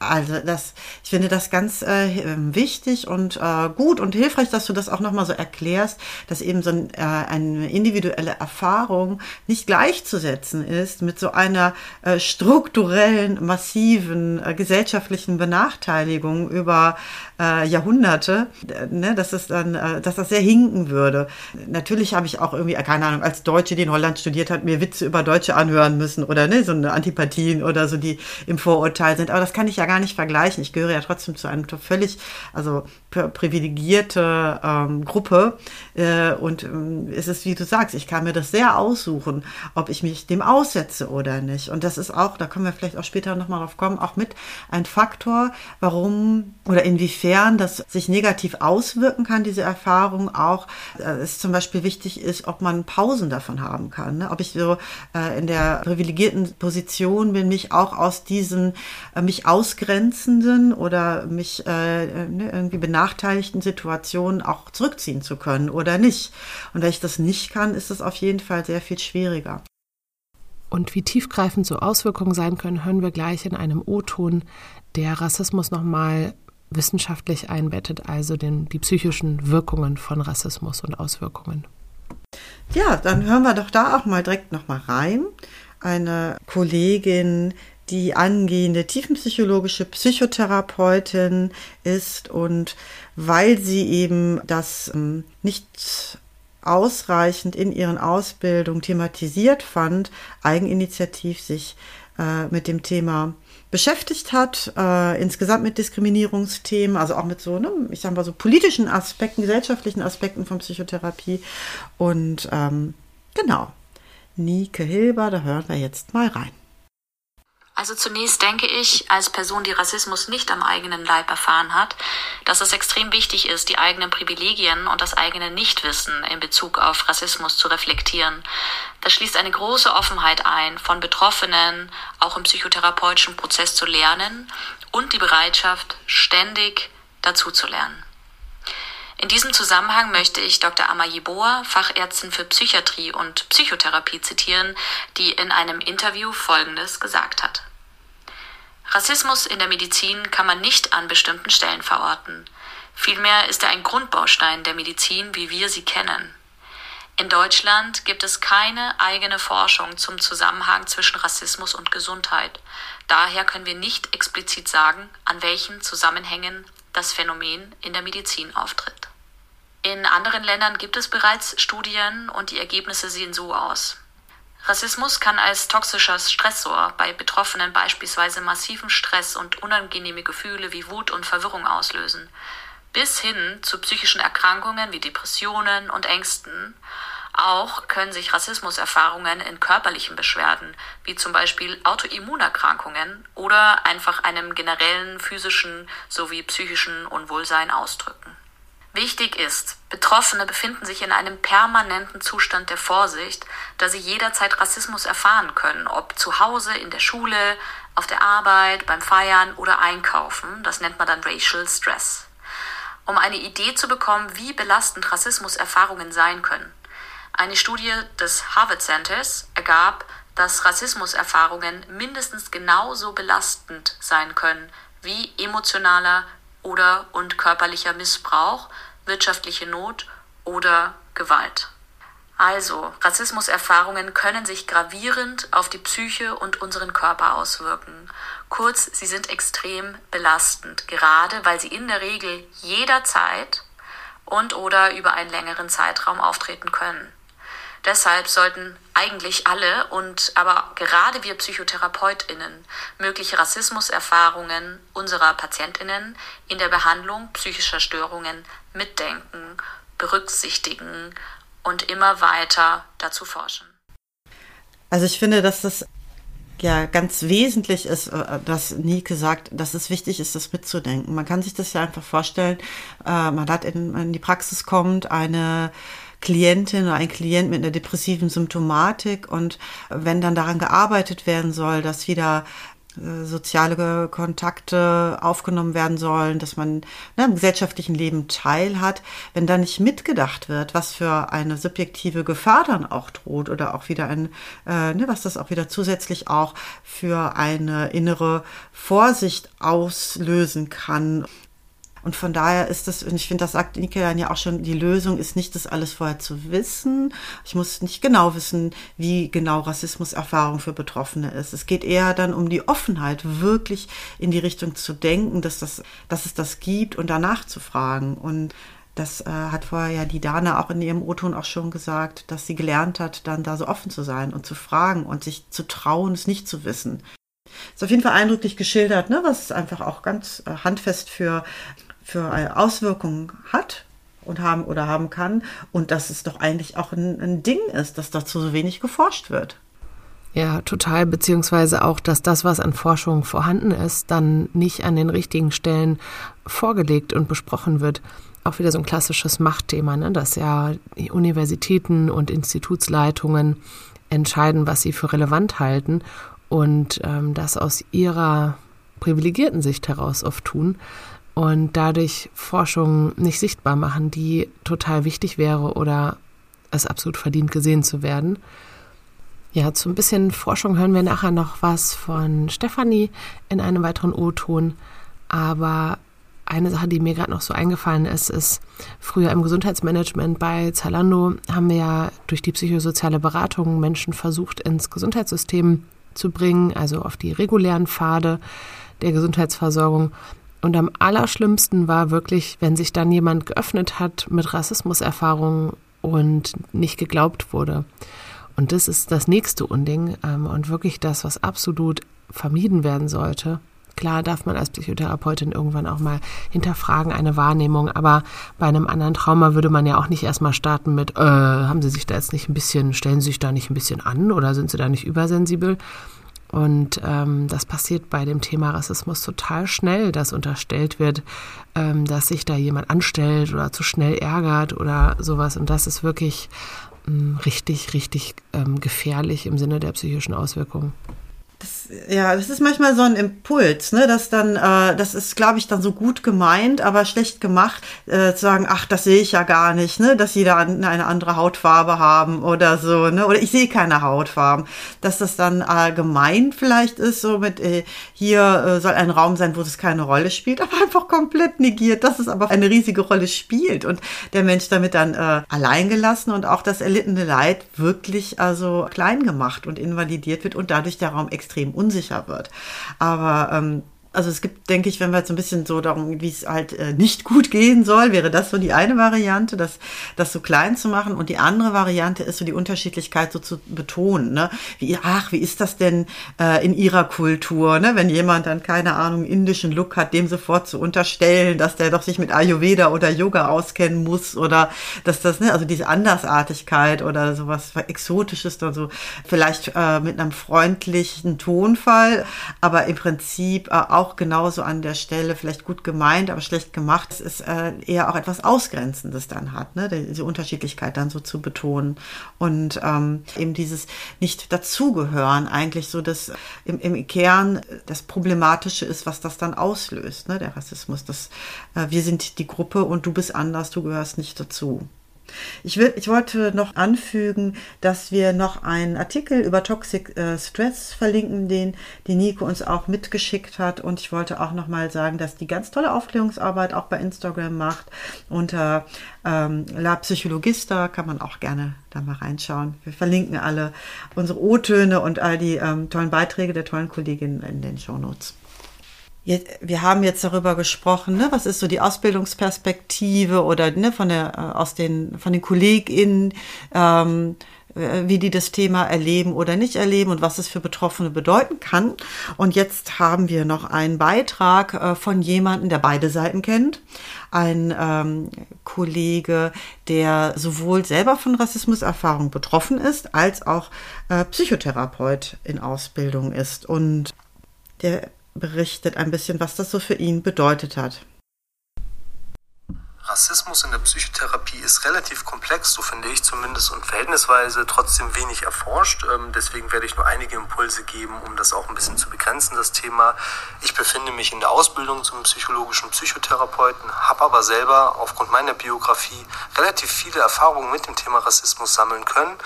Also das, ich finde das ganz äh, wichtig und äh, gut und hilfreich, dass du das auch nochmal so erklärst, dass eben so ein, äh, eine individuelle Erfahrung nicht gleichzusetzen ist mit so einer äh, strukturellen, massiven äh, gesellschaftlichen Benachteiligung über äh, Jahrhunderte, ne, dass es dann, äh, dass das sehr hinken würde. Natürlich habe ich auch irgendwie, keine Ahnung, als Deutsche, die in Holland studiert hat, mir Witze über Deutsche anhören müssen oder ne, so eine Antipathien oder so, die im Vorurteil sind. Aber das kann ich ja gar nicht vergleichen. Ich gehöre ja trotzdem zu einem völlig, also privilegierte ähm, Gruppe. Äh, und ähm, es ist, wie du sagst, ich kann mir das sehr aussuchen, ob ich mich dem aussetze oder nicht. Und das ist auch, da können wir vielleicht auch später nochmal drauf kommen, auch mit ein Faktor, warum oder inwiefern das sich negativ auswirken kann, diese Erfahrung auch, äh, es zum Beispiel wichtig ist, ob man Pausen davon haben kann. Ne? Ob ich so äh, in der privilegierten Position bin, mich auch aus diesen äh, mich ausgrenzenden oder mich äh, ne, irgendwie benachteiligten Situationen auch zurückziehen zu können oder nicht. Und wenn ich das nicht kann, ist es auf jeden Fall sehr viel schwieriger. Und wie tiefgreifend so Auswirkungen sein können, hören wir gleich in einem O-Ton, der Rassismus nochmal wissenschaftlich einbettet, also den, die psychischen Wirkungen von Rassismus und Auswirkungen. Ja, dann hören wir doch da auch mal direkt nochmal rein. Eine Kollegin, die angehende tiefenpsychologische Psychotherapeutin ist und weil sie eben das ähm, nicht ausreichend in ihren Ausbildungen thematisiert fand, eigeninitiativ sich äh, mit dem Thema beschäftigt hat, äh, insgesamt mit Diskriminierungsthemen, also auch mit so, ne, ich sag mal so politischen Aspekten, gesellschaftlichen Aspekten von Psychotherapie. Und ähm, genau, Nike Hilber, da hören wir jetzt mal rein. Also zunächst denke ich, als Person, die Rassismus nicht am eigenen Leib erfahren hat, dass es extrem wichtig ist, die eigenen Privilegien und das eigene Nichtwissen in Bezug auf Rassismus zu reflektieren. Das schließt eine große Offenheit ein, von Betroffenen auch im psychotherapeutischen Prozess zu lernen und die Bereitschaft, ständig dazu zu lernen. In diesem Zusammenhang möchte ich Dr. Amayi Boa, Fachärztin für Psychiatrie und Psychotherapie, zitieren, die in einem Interview Folgendes gesagt hat. Rassismus in der Medizin kann man nicht an bestimmten Stellen verorten. Vielmehr ist er ein Grundbaustein der Medizin, wie wir sie kennen. In Deutschland gibt es keine eigene Forschung zum Zusammenhang zwischen Rassismus und Gesundheit. Daher können wir nicht explizit sagen, an welchen Zusammenhängen das Phänomen in der Medizin auftritt. In anderen Ländern gibt es bereits Studien und die Ergebnisse sehen so aus. Rassismus kann als toxischer Stressor bei Betroffenen beispielsweise massiven Stress und unangenehme Gefühle wie Wut und Verwirrung auslösen, bis hin zu psychischen Erkrankungen wie Depressionen und Ängsten. Auch können sich Rassismuserfahrungen in körperlichen Beschwerden, wie zum Beispiel Autoimmunerkrankungen oder einfach einem generellen physischen sowie psychischen Unwohlsein ausdrücken. Wichtig ist, Betroffene befinden sich in einem permanenten Zustand der Vorsicht, da sie jederzeit Rassismus erfahren können, ob zu Hause, in der Schule, auf der Arbeit, beim Feiern oder Einkaufen. Das nennt man dann Racial Stress. Um eine Idee zu bekommen, wie belastend Rassismuserfahrungen sein können. Eine Studie des Harvard Centers ergab, dass Rassismuserfahrungen mindestens genauso belastend sein können wie emotionaler oder und körperlicher Missbrauch, wirtschaftliche Not oder Gewalt. Also, Rassismuserfahrungen können sich gravierend auf die Psyche und unseren Körper auswirken. Kurz, sie sind extrem belastend, gerade weil sie in der Regel jederzeit und oder über einen längeren Zeitraum auftreten können. Deshalb sollten eigentlich alle und aber gerade wir Psychotherapeutinnen mögliche Rassismuserfahrungen unserer Patientinnen in der Behandlung psychischer Störungen mitdenken, berücksichtigen und immer weiter dazu forschen. Also ich finde, dass das ja ganz wesentlich ist, äh, dass Nike sagt, dass es wichtig ist, das mitzudenken. Man kann sich das ja einfach vorstellen, äh, man hat in, in die Praxis kommt eine Klientin oder ein Klient mit einer depressiven Symptomatik und wenn dann daran gearbeitet werden soll, dass wieder äh, soziale Kontakte aufgenommen werden sollen, dass man ne, im gesellschaftlichen Leben teilhat, wenn da nicht mitgedacht wird, was für eine subjektive Gefahr dann auch droht oder auch wieder ein, äh, ne, was das auch wieder zusätzlich auch für eine innere Vorsicht auslösen kann. Und von daher ist das, und ich finde, das sagt Nike ja auch schon, die Lösung ist nicht, das alles vorher zu wissen. Ich muss nicht genau wissen, wie genau Rassismuserfahrung für Betroffene ist. Es geht eher dann um die Offenheit, wirklich in die Richtung zu denken, dass, das, dass es das gibt und danach zu fragen. Und das äh, hat vorher ja die Dana auch in ihrem O-Ton auch schon gesagt, dass sie gelernt hat, dann da so offen zu sein und zu fragen und sich zu trauen, es nicht zu wissen. Ist auf jeden Fall eindrücklich geschildert, ne, was einfach auch ganz äh, handfest für, für Auswirkungen hat und haben oder haben kann und dass es doch eigentlich auch ein, ein Ding ist, dass dazu so wenig geforscht wird. Ja, total, beziehungsweise auch, dass das, was an Forschung vorhanden ist, dann nicht an den richtigen Stellen vorgelegt und besprochen wird. Auch wieder so ein klassisches Machtthema, ne? dass ja Universitäten und Institutsleitungen entscheiden, was sie für relevant halten und ähm, das aus ihrer privilegierten Sicht heraus oft tun und dadurch Forschung nicht sichtbar machen, die total wichtig wäre oder es absolut verdient gesehen zu werden. Ja, zu ein bisschen Forschung hören wir nachher noch was von Stefanie in einem weiteren O-Ton. Aber eine Sache, die mir gerade noch so eingefallen ist, ist, früher im Gesundheitsmanagement bei Zalando haben wir ja durch die psychosoziale Beratung Menschen versucht, ins Gesundheitssystem zu bringen, also auf die regulären Pfade der Gesundheitsversorgung. Und am allerschlimmsten war wirklich, wenn sich dann jemand geöffnet hat mit Rassismuserfahrungen und nicht geglaubt wurde. Und das ist das nächste Unding ähm, und wirklich das, was absolut vermieden werden sollte. Klar darf man als Psychotherapeutin irgendwann auch mal hinterfragen, eine Wahrnehmung, aber bei einem anderen Trauma würde man ja auch nicht erstmal starten mit, äh, haben Sie sich da jetzt nicht ein bisschen, stellen Sie sich da nicht ein bisschen an oder sind Sie da nicht übersensibel? Und ähm, das passiert bei dem Thema Rassismus total schnell, dass unterstellt wird, ähm, dass sich da jemand anstellt oder zu schnell ärgert oder sowas. Und das ist wirklich ähm, richtig, richtig ähm, gefährlich im Sinne der psychischen Auswirkungen. Das, ja, das ist manchmal so ein Impuls, ne, dass dann, äh, das ist, glaube ich, dann so gut gemeint, aber schlecht gemacht, äh, zu sagen, ach, das sehe ich ja gar nicht, ne, dass jeder eine andere Hautfarbe haben oder so, ne, oder ich sehe keine Hautfarben, dass das dann äh, gemeint vielleicht ist, so mit, äh, hier äh, soll ein Raum sein, wo es keine Rolle spielt, *laughs* aber einfach komplett negiert, dass es aber eine riesige Rolle spielt und der Mensch damit dann äh, allein gelassen und auch das erlittene Leid wirklich also klein gemacht und invalidiert wird und dadurch der Raum extrem unsicher wird. Aber ähm, also es gibt, denke ich, wenn wir jetzt ein bisschen so darum, wie es halt äh, nicht gut gehen soll, wäre das so die eine Variante, das, das so klein zu machen. Und die andere Variante ist so die Unterschiedlichkeit so zu betonen. Ne? Wie, ach, wie ist das denn äh, in ihrer Kultur? Ne? Wenn jemand dann, keine Ahnung, indischen Look hat, dem sofort zu unterstellen, dass der doch sich mit Ayurveda oder Yoga auskennen muss oder dass das, ne, also diese Andersartigkeit oder sowas Exotisches dann so, vielleicht äh, mit einem freundlichen Tonfall, aber im Prinzip äh, auch genauso an der Stelle vielleicht gut gemeint, aber schlecht gemacht. Es ist äh, eher auch etwas Ausgrenzendes dann hat, ne? diese Unterschiedlichkeit dann so zu betonen und ähm, eben dieses nicht dazugehören eigentlich so dass im, im Kern das Problematische ist, was das dann auslöst, ne? der Rassismus. Das, äh, wir sind die Gruppe und du bist anders, du gehörst nicht dazu. Ich, will, ich wollte noch anfügen, dass wir noch einen Artikel über Toxic äh, Stress verlinken, den die Nico uns auch mitgeschickt hat. Und ich wollte auch noch mal sagen, dass die ganz tolle Aufklärungsarbeit auch bei Instagram macht. Unter ähm, La Psychologista kann man auch gerne da mal reinschauen. Wir verlinken alle unsere O-Töne und all die ähm, tollen Beiträge der tollen Kolleginnen in den Show Notes wir haben jetzt darüber gesprochen, ne, was ist so die Ausbildungsperspektive oder ne, von der äh, aus den von den KollegInnen, ähm, äh, wie die das Thema erleben oder nicht erleben und was es für Betroffene bedeuten kann. Und jetzt haben wir noch einen Beitrag äh, von jemandem, der beide Seiten kennt. Ein ähm, Kollege, der sowohl selber von Rassismuserfahrung betroffen ist, als auch äh, Psychotherapeut in Ausbildung ist. Und der berichtet ein bisschen, was das so für ihn bedeutet hat. Rassismus in der Psychotherapie ist relativ komplex, so finde ich zumindest, und verhältnisweise trotzdem wenig erforscht. Ähm, deswegen werde ich nur einige Impulse geben, um das auch ein bisschen zu begrenzen, das Thema. Ich befinde mich in der Ausbildung zum psychologischen Psychotherapeuten, habe aber selber aufgrund meiner Biografie relativ viele Erfahrungen mit dem Thema Rassismus sammeln können.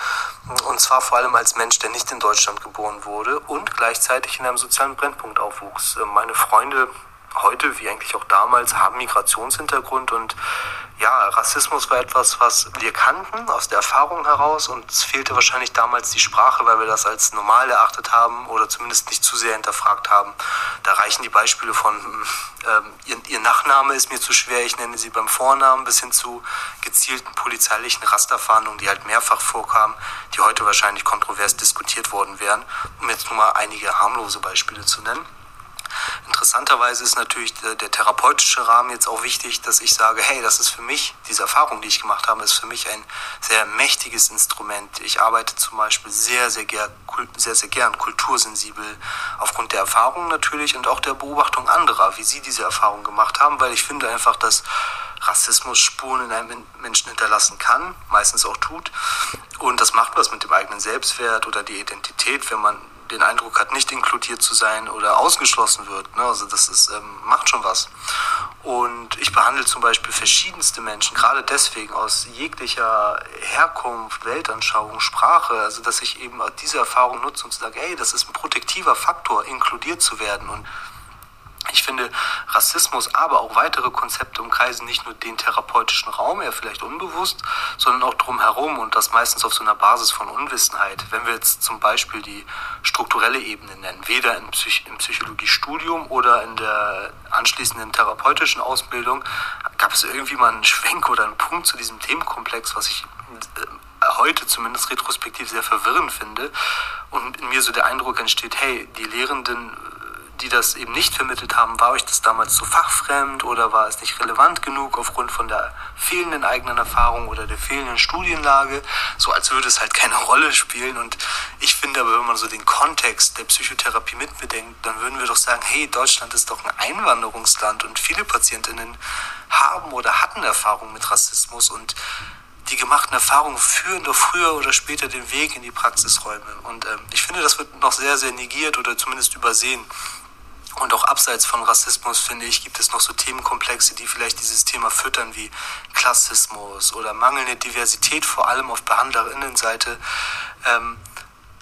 Und zwar vor allem als Mensch, der nicht in Deutschland geboren wurde und gleichzeitig in einem sozialen Brennpunkt aufwuchs. Meine Freunde heute, wie eigentlich auch damals, haben Migrationshintergrund und ja, Rassismus war etwas, was wir kannten aus der Erfahrung heraus und es fehlte wahrscheinlich damals die Sprache, weil wir das als normal erachtet haben oder zumindest nicht zu sehr hinterfragt haben. Da reichen die Beispiele von, ähm, ihr, ihr Nachname ist mir zu schwer, ich nenne sie beim Vornamen, bis hin zu gezielten polizeilichen Rasterfahndungen, die halt mehrfach vorkamen, die heute wahrscheinlich kontrovers diskutiert worden wären, um jetzt nur mal einige harmlose Beispiele zu nennen. Interessanterweise ist natürlich der, der, therapeutische Rahmen jetzt auch wichtig, dass ich sage, hey, das ist für mich, diese Erfahrung, die ich gemacht habe, ist für mich ein sehr mächtiges Instrument. Ich arbeite zum Beispiel sehr, sehr, ger sehr, sehr gern kultursensibel aufgrund der Erfahrung natürlich und auch der Beobachtung anderer, wie sie diese Erfahrung gemacht haben, weil ich finde einfach, dass Rassismus Spuren in einem Menschen hinterlassen kann, meistens auch tut. Und das macht was mit dem eigenen Selbstwert oder die Identität, wenn man den Eindruck hat, nicht inkludiert zu sein oder ausgeschlossen wird. Ne? Also das ist, ähm, macht schon was. Und ich behandle zum Beispiel verschiedenste Menschen, gerade deswegen aus jeglicher Herkunft, Weltanschauung, Sprache, also dass ich eben diese Erfahrung nutze und sage, ey, das ist ein protektiver Faktor, inkludiert zu werden. Und ich finde, Rassismus, aber auch weitere Konzepte umkreisen nicht nur den therapeutischen Raum, eher vielleicht unbewusst, sondern auch drumherum und das meistens auf so einer Basis von Unwissenheit. Wenn wir jetzt zum Beispiel die strukturelle Ebene nennen, weder im, Psych im Psychologiestudium oder in der anschließenden therapeutischen Ausbildung, gab es irgendwie mal einen Schwenk oder einen Punkt zu diesem Themenkomplex, was ich äh, heute zumindest retrospektiv sehr verwirrend finde und in mir so der Eindruck entsteht, hey, die Lehrenden die das eben nicht vermittelt haben, war euch das damals zu fachfremd oder war es nicht relevant genug aufgrund von der fehlenden eigenen Erfahrung oder der fehlenden Studienlage, so als würde es halt keine *laughs* Rolle spielen. Und ich finde aber, wenn man so den Kontext der Psychotherapie mitbedenkt, dann würden wir doch sagen, hey, Deutschland ist doch ein Einwanderungsland und viele Patientinnen haben oder hatten Erfahrung mit Rassismus und die gemachten Erfahrungen führen doch früher oder später den Weg in die Praxisräume. Und ähm, ich finde, das wird noch sehr, sehr negiert oder zumindest übersehen. Und auch abseits von Rassismus, finde ich, gibt es noch so Themenkomplexe, die vielleicht dieses Thema füttern, wie Klassismus oder mangelnde Diversität, vor allem auf Behandlerinnenseite, ähm,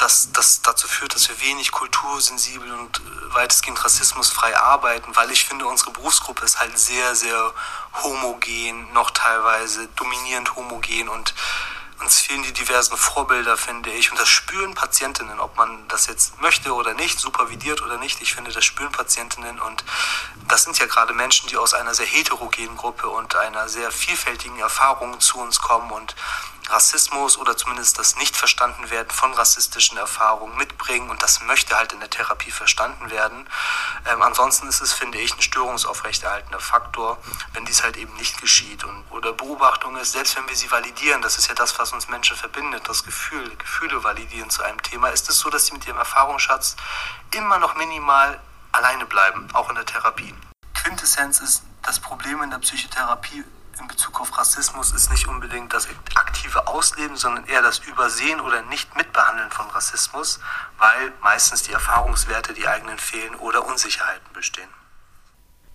das, das dazu führt, dass wir wenig kultursensibel und äh, weitestgehend rassismusfrei arbeiten, weil ich finde, unsere Berufsgruppe ist halt sehr, sehr homogen, noch teilweise dominierend homogen und uns fehlen die diversen Vorbilder, finde ich. Und das spüren Patientinnen, ob man das jetzt möchte oder nicht, supervidiert oder nicht. Ich finde, das spüren Patientinnen. Und das sind ja gerade Menschen, die aus einer sehr heterogenen Gruppe und einer sehr vielfältigen Erfahrung zu uns kommen und Rassismus oder zumindest das Nicht-Verstanden-Werden von rassistischen Erfahrungen mitbringen und das möchte halt in der Therapie verstanden werden. Ähm, ansonsten ist es, finde ich, ein störungsaufrechterhaltender Faktor, wenn dies halt eben nicht geschieht. Und, oder Beobachtung ist, selbst wenn wir sie validieren, das ist ja das, was uns Menschen verbindet, das Gefühl, Gefühle validieren zu einem Thema, ist es so, dass sie mit ihrem Erfahrungsschatz immer noch minimal alleine bleiben, auch in der Therapie. Quintessenz ist, das Problem in der Psychotherapie in Bezug auf Rassismus ist nicht unbedingt das aktive Ausleben, sondern eher das Übersehen oder nicht mitbehandeln von Rassismus, weil meistens die Erfahrungswerte, die eigenen fehlen oder Unsicherheiten bestehen.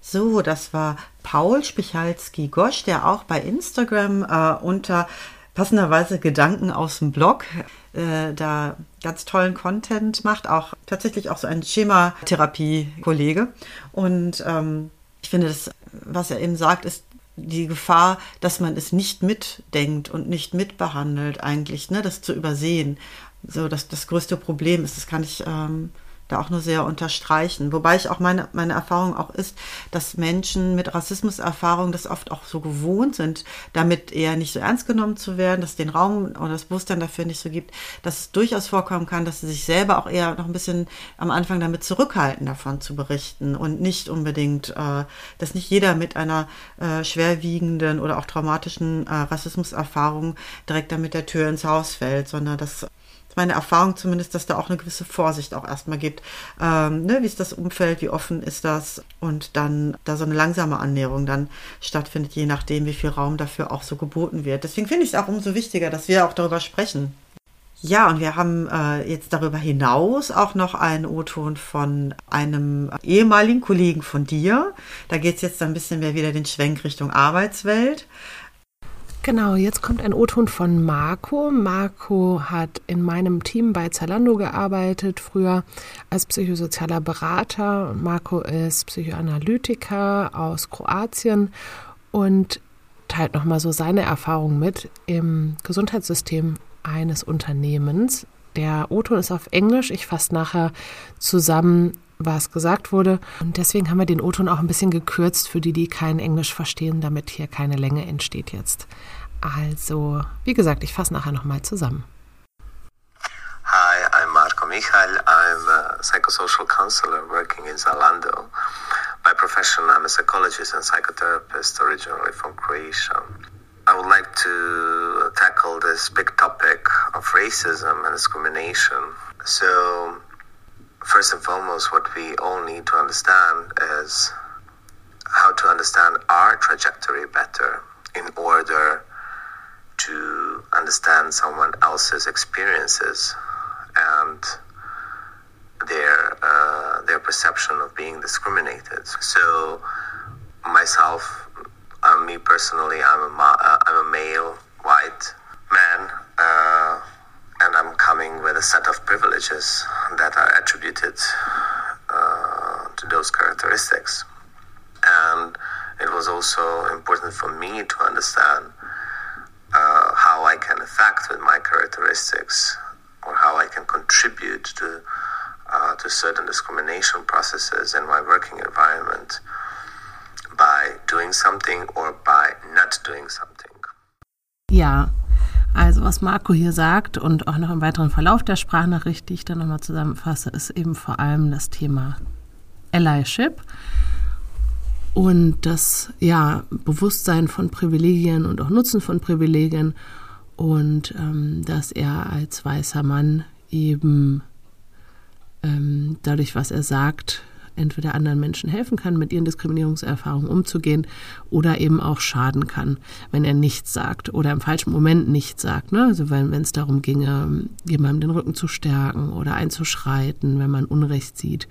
So, das war Paul Spichalski-Gosch, der auch bei Instagram äh, unter passenderweise Gedanken aus dem Blog äh, da ganz tollen Content macht, auch tatsächlich auch so ein Schematherapie-Kollege. Und ähm, ich finde, das, was er eben sagt, ist die Gefahr, dass man es nicht mitdenkt und nicht mitbehandelt, eigentlich, ne, das zu übersehen. So, dass das größte Problem ist, das kann ich ähm, da auch nur sehr unterstreichen. Wobei ich auch meine, meine Erfahrung auch ist, dass Menschen mit Rassismuserfahrung das oft auch so gewohnt sind, damit eher nicht so ernst genommen zu werden, dass es den Raum oder das Bewusstsein dafür nicht so gibt, dass es durchaus vorkommen kann, dass sie sich selber auch eher noch ein bisschen am Anfang damit zurückhalten, davon zu berichten und nicht unbedingt, äh, dass nicht jeder mit einer äh, schwerwiegenden oder auch traumatischen äh, Rassismuserfahrung direkt damit der Tür ins Haus fällt, sondern dass meine Erfahrung zumindest, dass da auch eine gewisse Vorsicht auch erstmal gibt. Ähm, ne, wie ist das Umfeld, wie offen ist das? Und dann da so eine langsame Annäherung dann stattfindet, je nachdem, wie viel Raum dafür auch so geboten wird. Deswegen finde ich es auch umso wichtiger, dass wir auch darüber sprechen. Ja, und wir haben äh, jetzt darüber hinaus auch noch einen O-Ton von einem ehemaligen Kollegen von dir. Da geht es jetzt ein bisschen mehr wieder den Schwenk Richtung Arbeitswelt. Genau, jetzt kommt ein O-Ton von Marco. Marco hat in meinem Team bei Zalando gearbeitet, früher als psychosozialer Berater. Marco ist Psychoanalytiker aus Kroatien und teilt nochmal so seine Erfahrung mit im Gesundheitssystem eines Unternehmens. Der O-Ton ist auf Englisch. Ich fasse nachher zusammen, was gesagt wurde. Und deswegen haben wir den O-Ton auch ein bisschen gekürzt für die, die kein Englisch verstehen, damit hier keine Länge entsteht jetzt. Also, wie gesagt, ich fasse nachher nochmal zusammen. Hi, I'm Marco Michael. I'm a psychosocial counselor working in Zalando. By profession, I'm a psychologist and psychotherapist originally from Croatia. I would like to tackle this big topic of racism and discrimination. So, first and foremost, what we all need to understand is how to understand our trajectory better in order to understand someone else's experiences and their uh, their perception of being discriminated. So, myself, uh, me personally, I'm a ma- uh, I'm a male white man, uh, and I'm coming with a set of privileges that are attributed uh, to those characteristics. And it was also important for me to understand uh, how I can affect with my characteristics or how I can contribute to uh, to certain discrimination processes in my working environment by doing something or by not doing something. Ja, also was Marco hier sagt und auch noch im weiteren Verlauf der Sprachnachricht, die ich dann nochmal zusammenfasse, ist eben vor allem das Thema Allyship und das ja, Bewusstsein von Privilegien und auch Nutzen von Privilegien und ähm, dass er als weißer Mann eben ähm, dadurch, was er sagt, entweder anderen Menschen helfen kann, mit ihren Diskriminierungserfahrungen umzugehen oder eben auch schaden kann, wenn er nichts sagt oder im falschen Moment nichts sagt. Ne? Also wenn es darum ginge, jemandem den Rücken zu stärken oder einzuschreiten, wenn man Unrecht sieht,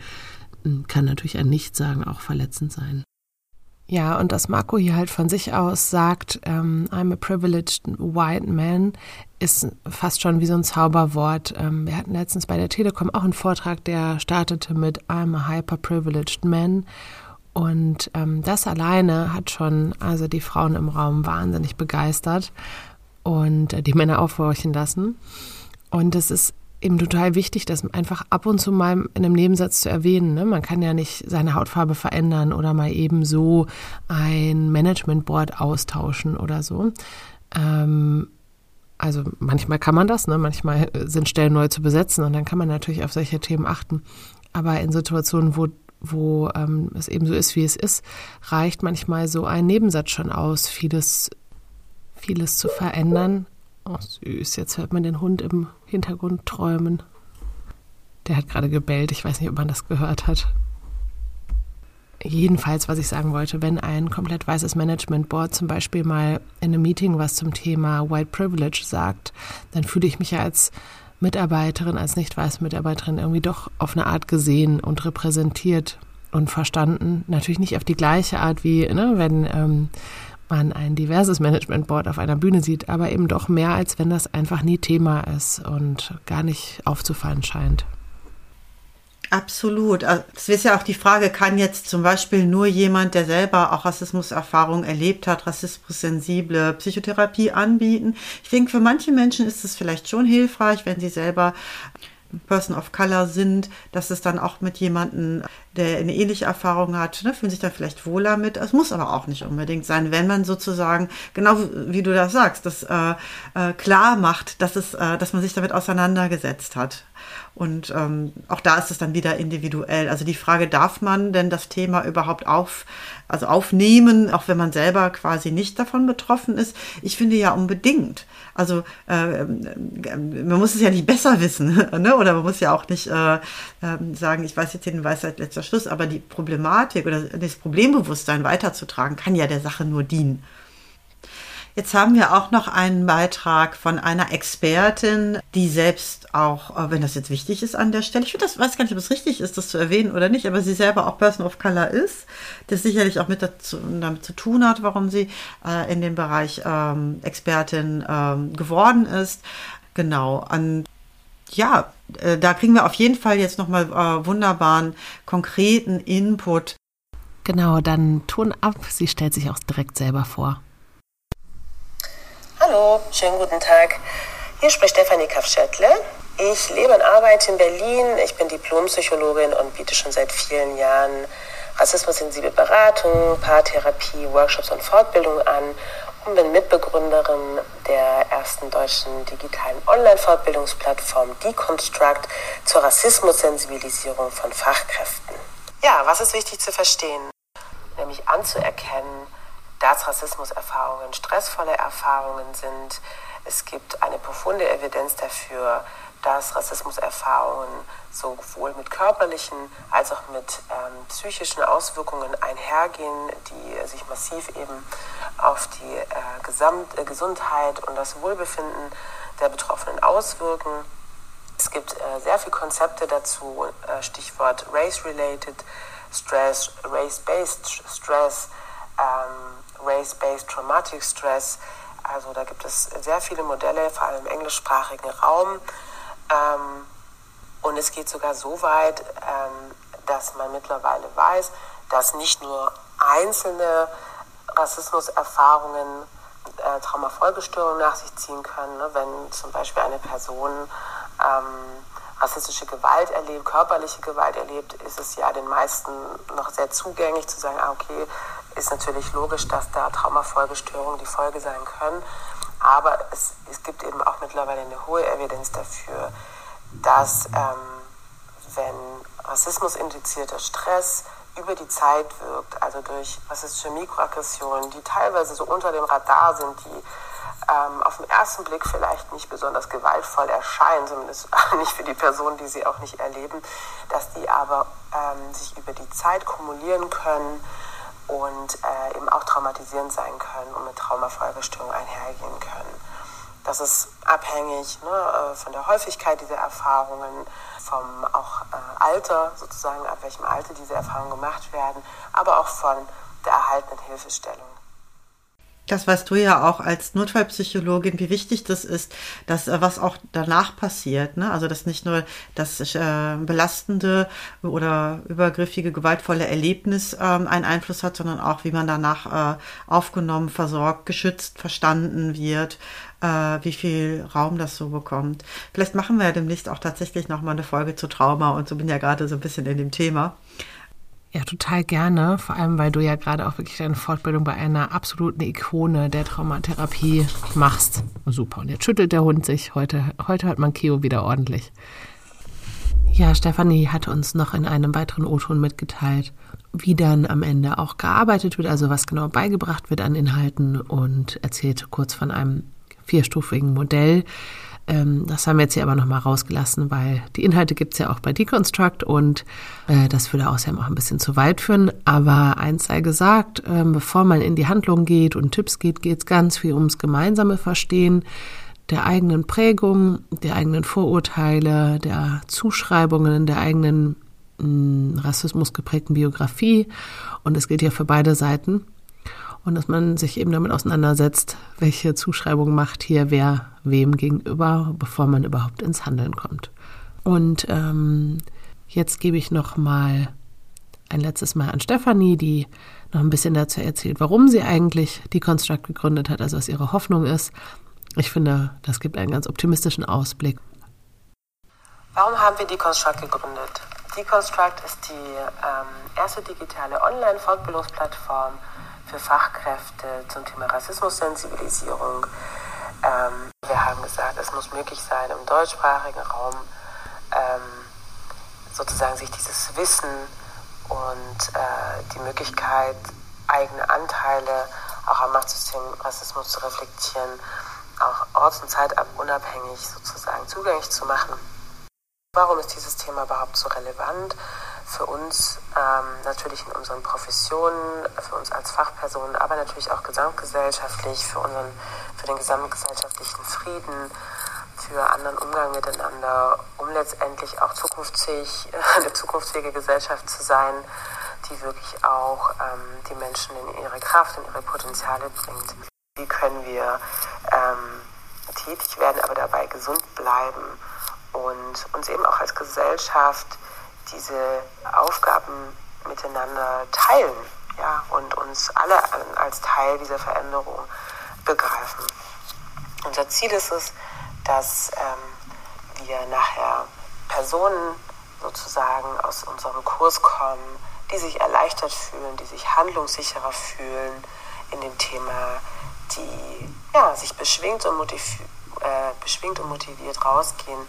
kann natürlich ein Nichtsagen auch verletzend sein. Ja, und dass Marco hier halt von sich aus sagt, ähm, I'm a privileged white man, ist fast schon wie so ein Zauberwort. Ähm, wir hatten letztens bei der Telekom auch einen Vortrag, der startete mit I'm a hyper privileged man. Und ähm, das alleine hat schon also die Frauen im Raum wahnsinnig begeistert und äh, die Männer aufhorchen lassen. Und es ist eben total wichtig, das einfach ab und zu mal in einem Nebensatz zu erwähnen. Ne? Man kann ja nicht seine Hautfarbe verändern oder mal eben so ein Managementboard austauschen oder so. Ähm, also manchmal kann man das, ne? manchmal sind Stellen neu zu besetzen und dann kann man natürlich auf solche Themen achten. Aber in Situationen, wo wo ähm, es eben so ist, wie es ist, reicht manchmal so ein Nebensatz schon aus, vieles, vieles zu verändern, Oh, süß. Jetzt hört man den Hund im Hintergrund träumen. Der hat gerade gebellt. Ich weiß nicht, ob man das gehört hat. Jedenfalls, was ich sagen wollte, wenn ein komplett weißes Management Board zum Beispiel mal in einem Meeting was zum Thema White Privilege sagt, dann fühle ich mich ja als Mitarbeiterin, als nicht weiße Mitarbeiterin irgendwie doch auf eine Art gesehen und repräsentiert und verstanden. Natürlich nicht auf die gleiche Art wie, ne, wenn ähm, man ein diverses Management Board auf einer Bühne sieht, aber eben doch mehr, als wenn das einfach nie Thema ist und gar nicht aufzufallen scheint. Absolut. Also, es ist ja auch die Frage, kann jetzt zum Beispiel nur jemand, der selber auch Rassismuserfahrung erlebt hat, rassismussensible Psychotherapie anbieten? Ich denke, für manche Menschen ist es vielleicht schon hilfreich, wenn sie selber Person of Color sind, dass es dann auch mit jemandem, der eine ähnliche Erfahrung hat, ne, fühlen sich da vielleicht wohler mit. Es muss aber auch nicht unbedingt sein, wenn man sozusagen, genau wie du das sagst, das äh, äh, klar macht, dass, es, äh, dass man sich damit auseinandergesetzt hat. Und ähm, auch da ist es dann wieder individuell. Also die Frage, darf man denn das Thema überhaupt auf, also aufnehmen, auch wenn man selber quasi nicht davon betroffen ist? Ich finde ja unbedingt. Also äh, man muss es ja nicht besser wissen, *laughs* ne? oder man muss ja auch nicht äh, äh, sagen, ich weiß jetzt den Weisheit letzter Schluss, aber die Problematik oder das Problembewusstsein weiterzutragen, kann ja der Sache nur dienen. Jetzt haben wir auch noch einen Beitrag von einer Expertin, die selbst auch, äh, wenn das jetzt wichtig ist an der Stelle, ich das, weiß gar nicht, ob es richtig ist, das zu erwähnen oder nicht, aber sie selber auch Person of Color ist, das sicherlich auch mit dazu, damit zu tun hat, warum sie äh, in den Bereich ähm, Expertin ähm, geworden ist. Genau. Und ja, äh, da kriegen wir auf jeden Fall jetzt nochmal äh, wunderbaren, konkreten Input. Genau, dann Ton ab. Sie stellt sich auch direkt selber vor. Hallo, schönen guten Tag. Hier spricht Stefanie Kaffschettle. Ich lebe und arbeite in Berlin. Ich bin Diplompsychologin und biete schon seit vielen Jahren rassismussensible Beratung, Paartherapie, Workshops und Fortbildung an und bin Mitbegründerin der ersten deutschen digitalen Online-Fortbildungsplattform Deconstruct zur Rassismussensibilisierung von Fachkräften. Ja, was ist wichtig zu verstehen? Nämlich anzuerkennen, dass Rassismuserfahrungen stressvolle Erfahrungen sind. Es gibt eine profunde Evidenz dafür, dass Rassismuserfahrungen sowohl mit körperlichen als auch mit ähm, psychischen Auswirkungen einhergehen, die sich massiv eben auf die äh, Gesamt äh, Gesundheit und das Wohlbefinden der Betroffenen auswirken. Es gibt äh, sehr viele Konzepte dazu, äh, Stichwort Race-Related Stress, Race-Based Stress, ähm, Race-Based Traumatic Stress. Also da gibt es sehr viele Modelle, vor allem im englischsprachigen Raum. Ähm, und es geht sogar so weit, ähm, dass man mittlerweile weiß, dass nicht nur einzelne Rassismuserfahrungen äh, Traumafolgestörungen nach sich ziehen können, ne? wenn zum Beispiel eine Person ähm, rassistische Gewalt erlebt, körperliche Gewalt erlebt, ist es ja den meisten noch sehr zugänglich zu sagen, ah, okay, ist natürlich logisch, dass da Traumafolgestörungen die Folge sein können. Aber es, es gibt eben auch mittlerweile eine hohe Evidenz dafür, dass ähm, wenn rassismusinduzierter Stress über die Zeit wirkt, also durch rassistische Mikroaggressionen, die teilweise so unter dem Radar sind, die ähm, auf den ersten Blick vielleicht nicht besonders gewaltvoll erscheinen, zumindest *laughs* nicht für die Personen, die sie auch nicht erleben, dass die aber ähm, sich über die Zeit kumulieren können und äh, eben auch traumatisierend sein können und mit Traumafolgestörungen einhergehen können. Das ist abhängig ne, äh, von der Häufigkeit dieser Erfahrungen, vom auch äh, Alter sozusagen, ab welchem Alter diese Erfahrungen gemacht werden, aber auch von der erhaltenen Hilfestellung. Das weißt du ja auch als Notfallpsychologin, wie wichtig das ist, dass äh, was auch danach passiert. Ne? Also dass nicht nur das äh, belastende oder übergriffige, gewaltvolle Erlebnis ähm, einen Einfluss hat, sondern auch, wie man danach äh, aufgenommen, versorgt, geschützt, verstanden wird, äh, wie viel Raum das so bekommt. Vielleicht machen wir ja demnächst auch tatsächlich nochmal eine Folge zu Trauma und so bin ja gerade so ein bisschen in dem Thema. Ja, total gerne. Vor allem, weil du ja gerade auch wirklich deine Fortbildung bei einer absoluten Ikone der Traumatherapie machst. Super. Und jetzt schüttelt der Hund sich. Heute, heute hört man Keo wieder ordentlich. Ja, Stefanie hat uns noch in einem weiteren O-Ton mitgeteilt, wie dann am Ende auch gearbeitet wird, also was genau beigebracht wird an Inhalten und erzählt kurz von einem vierstufigen Modell, ähm, das haben wir jetzt hier aber nochmal rausgelassen, weil die Inhalte gibt es ja auch bei Deconstruct und äh, das würde außerdem auch ein bisschen zu weit führen. Aber eins sei gesagt, äh, bevor man in die Handlung geht und Tipps geht, geht es ganz viel ums gemeinsame Verstehen der eigenen Prägung, der eigenen Vorurteile, der Zuschreibungen, der eigenen mh, mm, Rassismus geprägten Biografie. Und es gilt ja für beide Seiten und dass man sich eben damit auseinandersetzt, welche Zuschreibung macht hier wer wem gegenüber, bevor man überhaupt ins Handeln kommt. Und ähm, jetzt gebe ich noch mal ein letztes Mal an Stefanie, die noch ein bisschen dazu erzählt, warum sie eigentlich die Construct gegründet hat, also was ihre Hoffnung ist. Ich finde, das gibt einen ganz optimistischen Ausblick. Warum haben wir Deconstruct gegründet? Deconstruct ist die ähm, erste digitale Online-Fortbildungsplattform für Fachkräfte zum Thema Rassismussensibilisierung. Ähm, wir haben gesagt, es muss möglich sein, im deutschsprachigen Raum ähm, sozusagen sich dieses Wissen und äh, die Möglichkeit, eigene Anteile auch am Machtsystem Rassismus zu reflektieren, auch orts- und zeitunabhängig sozusagen zugänglich zu machen. Warum ist dieses Thema überhaupt so relevant? Für uns ähm, natürlich in unseren Professionen, für uns als Fachpersonen, aber natürlich auch gesamtgesellschaftlich, für, unseren, für den gesamtgesellschaftlichen Frieden, für anderen Umgang miteinander, um letztendlich auch zukunftsfähig, *laughs* eine zukunftsfähige Gesellschaft zu sein, die wirklich auch ähm, die Menschen in ihre Kraft, in ihre Potenziale bringt. Wie können wir ähm, tätig werden, aber dabei gesund bleiben und uns eben auch als Gesellschaft diese Aufgaben miteinander teilen ja, und uns alle als Teil dieser Veränderung begreifen. Unser Ziel ist es, dass ähm, wir nachher Personen sozusagen aus unserem Kurs kommen, die sich erleichtert fühlen, die sich handlungssicherer fühlen in dem Thema, die ja, sich beschwingt und, äh, beschwingt und motiviert rausgehen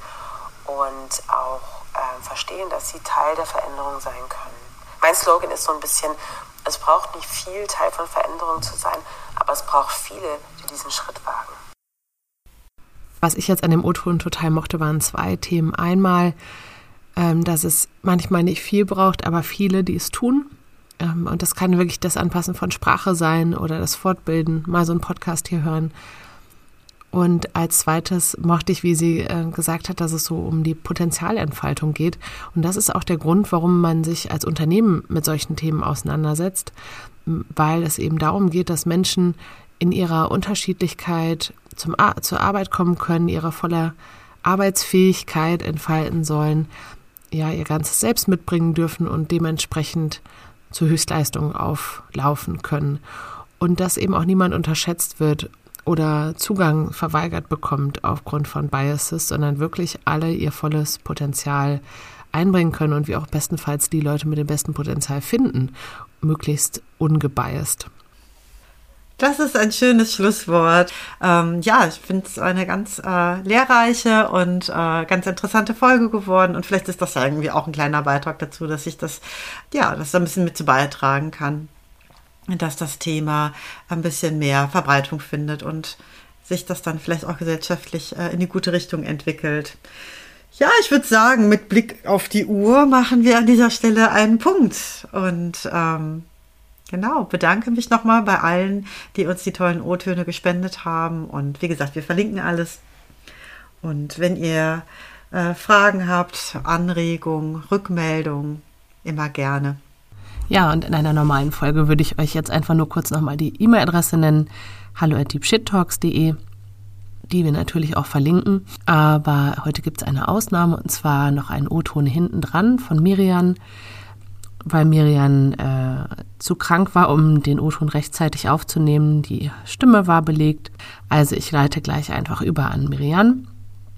und auch äh, verstehen, dass sie Teil der Veränderung sein können. Mein Slogan ist so ein bisschen, es braucht nicht viel Teil von Veränderung zu sein, aber es braucht viele, die diesen Schritt wagen. Was ich jetzt an dem O-Ton total mochte, waren zwei Themen. Einmal, ähm, dass es manchmal nicht viel braucht, aber viele, die es tun. Ähm, und das kann wirklich das Anpassen von Sprache sein oder das Fortbilden, mal so einen Podcast hier hören. Und als zweites mochte ich, wie sie äh, gesagt hat, dass es so um die Potenzialentfaltung geht. Und das ist auch der Grund, warum man sich als Unternehmen mit solchen Themen auseinandersetzt, weil es eben darum geht, dass Menschen in ihrer Unterschiedlichkeit zum Ar zur Arbeit kommen können, ihre volle Arbeitsfähigkeit entfalten sollen, ja, ihr ganzes Selbst mitbringen dürfen und dementsprechend zur Höchstleistung auflaufen können. Und dass eben auch niemand unterschätzt wird oder Zugang verweigert bekommt aufgrund von Biases, sondern wirklich alle ihr volles Potenzial einbringen können und wir auch bestenfalls die Leute mit dem besten Potenzial finden, möglichst ungebiased. Das ist ein schönes Schlusswort. Ähm, ja, ich finde es eine ganz äh, lehrreiche und äh, ganz interessante Folge geworden. Und vielleicht ist das ja irgendwie auch ein kleiner Beitrag dazu, dass ich das, ja, das ein bisschen mit zu beitragen kann. Dass das Thema ein bisschen mehr Verbreitung findet und sich das dann vielleicht auch gesellschaftlich äh, in die gute Richtung entwickelt. Ja, ich würde sagen, mit Blick auf die Uhr machen wir an dieser Stelle einen Punkt. Und ähm, Genau, bedanke mich nochmal bei allen, die uns die tollen O-Töne gespendet haben. Und wie gesagt, wir verlinken alles. Und wenn ihr äh, Fragen habt, Anregungen, Rückmeldungen, immer gerne. Ja, und in einer normalen Folge würde ich euch jetzt einfach nur kurz nochmal die E-Mail-Adresse nennen: hallo at deepshittalks.de, die wir natürlich auch verlinken. Aber heute gibt es eine Ausnahme und zwar noch einen O-Ton hinten dran von Miriam weil Miriam äh, zu krank war, um den O-Ton rechtzeitig aufzunehmen. Die Stimme war belegt. Also ich leite gleich einfach über an Miriam.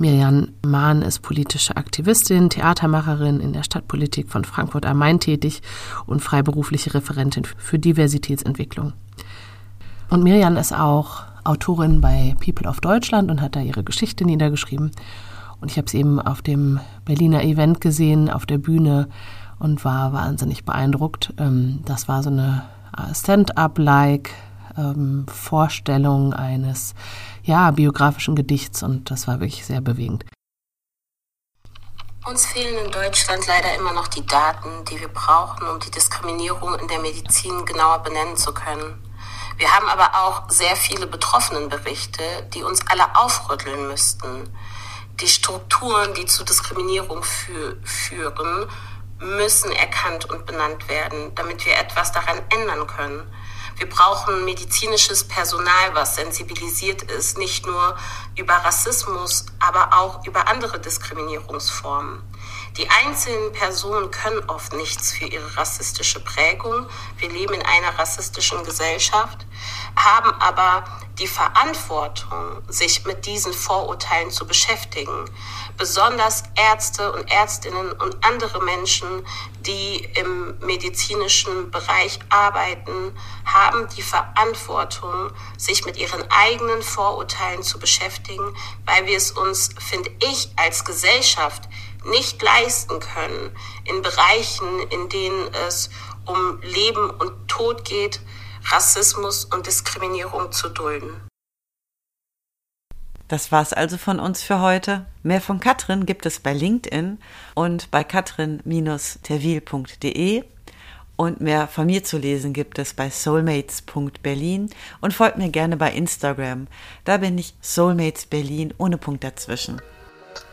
Miriam Mahn ist politische Aktivistin, Theatermacherin in der Stadtpolitik von Frankfurt am Main tätig und freiberufliche Referentin für Diversitätsentwicklung. Und Miriam ist auch Autorin bei People of Deutschland und hat da ihre Geschichte niedergeschrieben. Und ich habe es eben auf dem Berliner Event gesehen, auf der Bühne und war wahnsinnig beeindruckt. Ähm, das war so eine Stand-up-like ähm, Vorstellung eines ja, biografischen Gedichts und das war wirklich sehr bewegend. Uns fehlen in Deutschland leider immer noch die Daten, die wir brauchen, um die Diskriminierung in der Medizin genauer benennen zu können. Wir haben aber auch sehr viele Betroffenenberichte, die uns alle aufrütteln müssten. Die Strukturen, die zu Diskriminierung fü führen, müssen erkannt und benannt werden, damit wir etwas daran ändern können. Wir brauchen medizinisches Personal, was sensibilisiert ist, nicht nur über Rassismus, aber auch über andere Diskriminierungsformen. Die einzelnen Personen können oft nichts für ihre rassistische Prägung. Wir leben in einer rassistischen Gesellschaft, haben aber die Verantwortung, sich mit diesen Vorurteilen zu beschäftigen. Besonders Ärzte und Ärztinnen und andere Menschen, die im medizinischen Bereich arbeiten, haben die Verantwortung, sich mit ihren eigenen Vorurteilen zu beschäftigen, weil wir es uns, finde ich, als Gesellschaft nicht leisten können, in Bereichen, in denen es um Leben und Tod geht, Rassismus und Diskriminierung zu dulden. Das war's also von uns für heute. Mehr von Katrin gibt es bei LinkedIn und bei katrin-terwil.de. Und mehr von mir zu lesen gibt es bei soulmates.berlin und folgt mir gerne bei Instagram. Da bin ich Soulmates Berlin ohne Punkt dazwischen.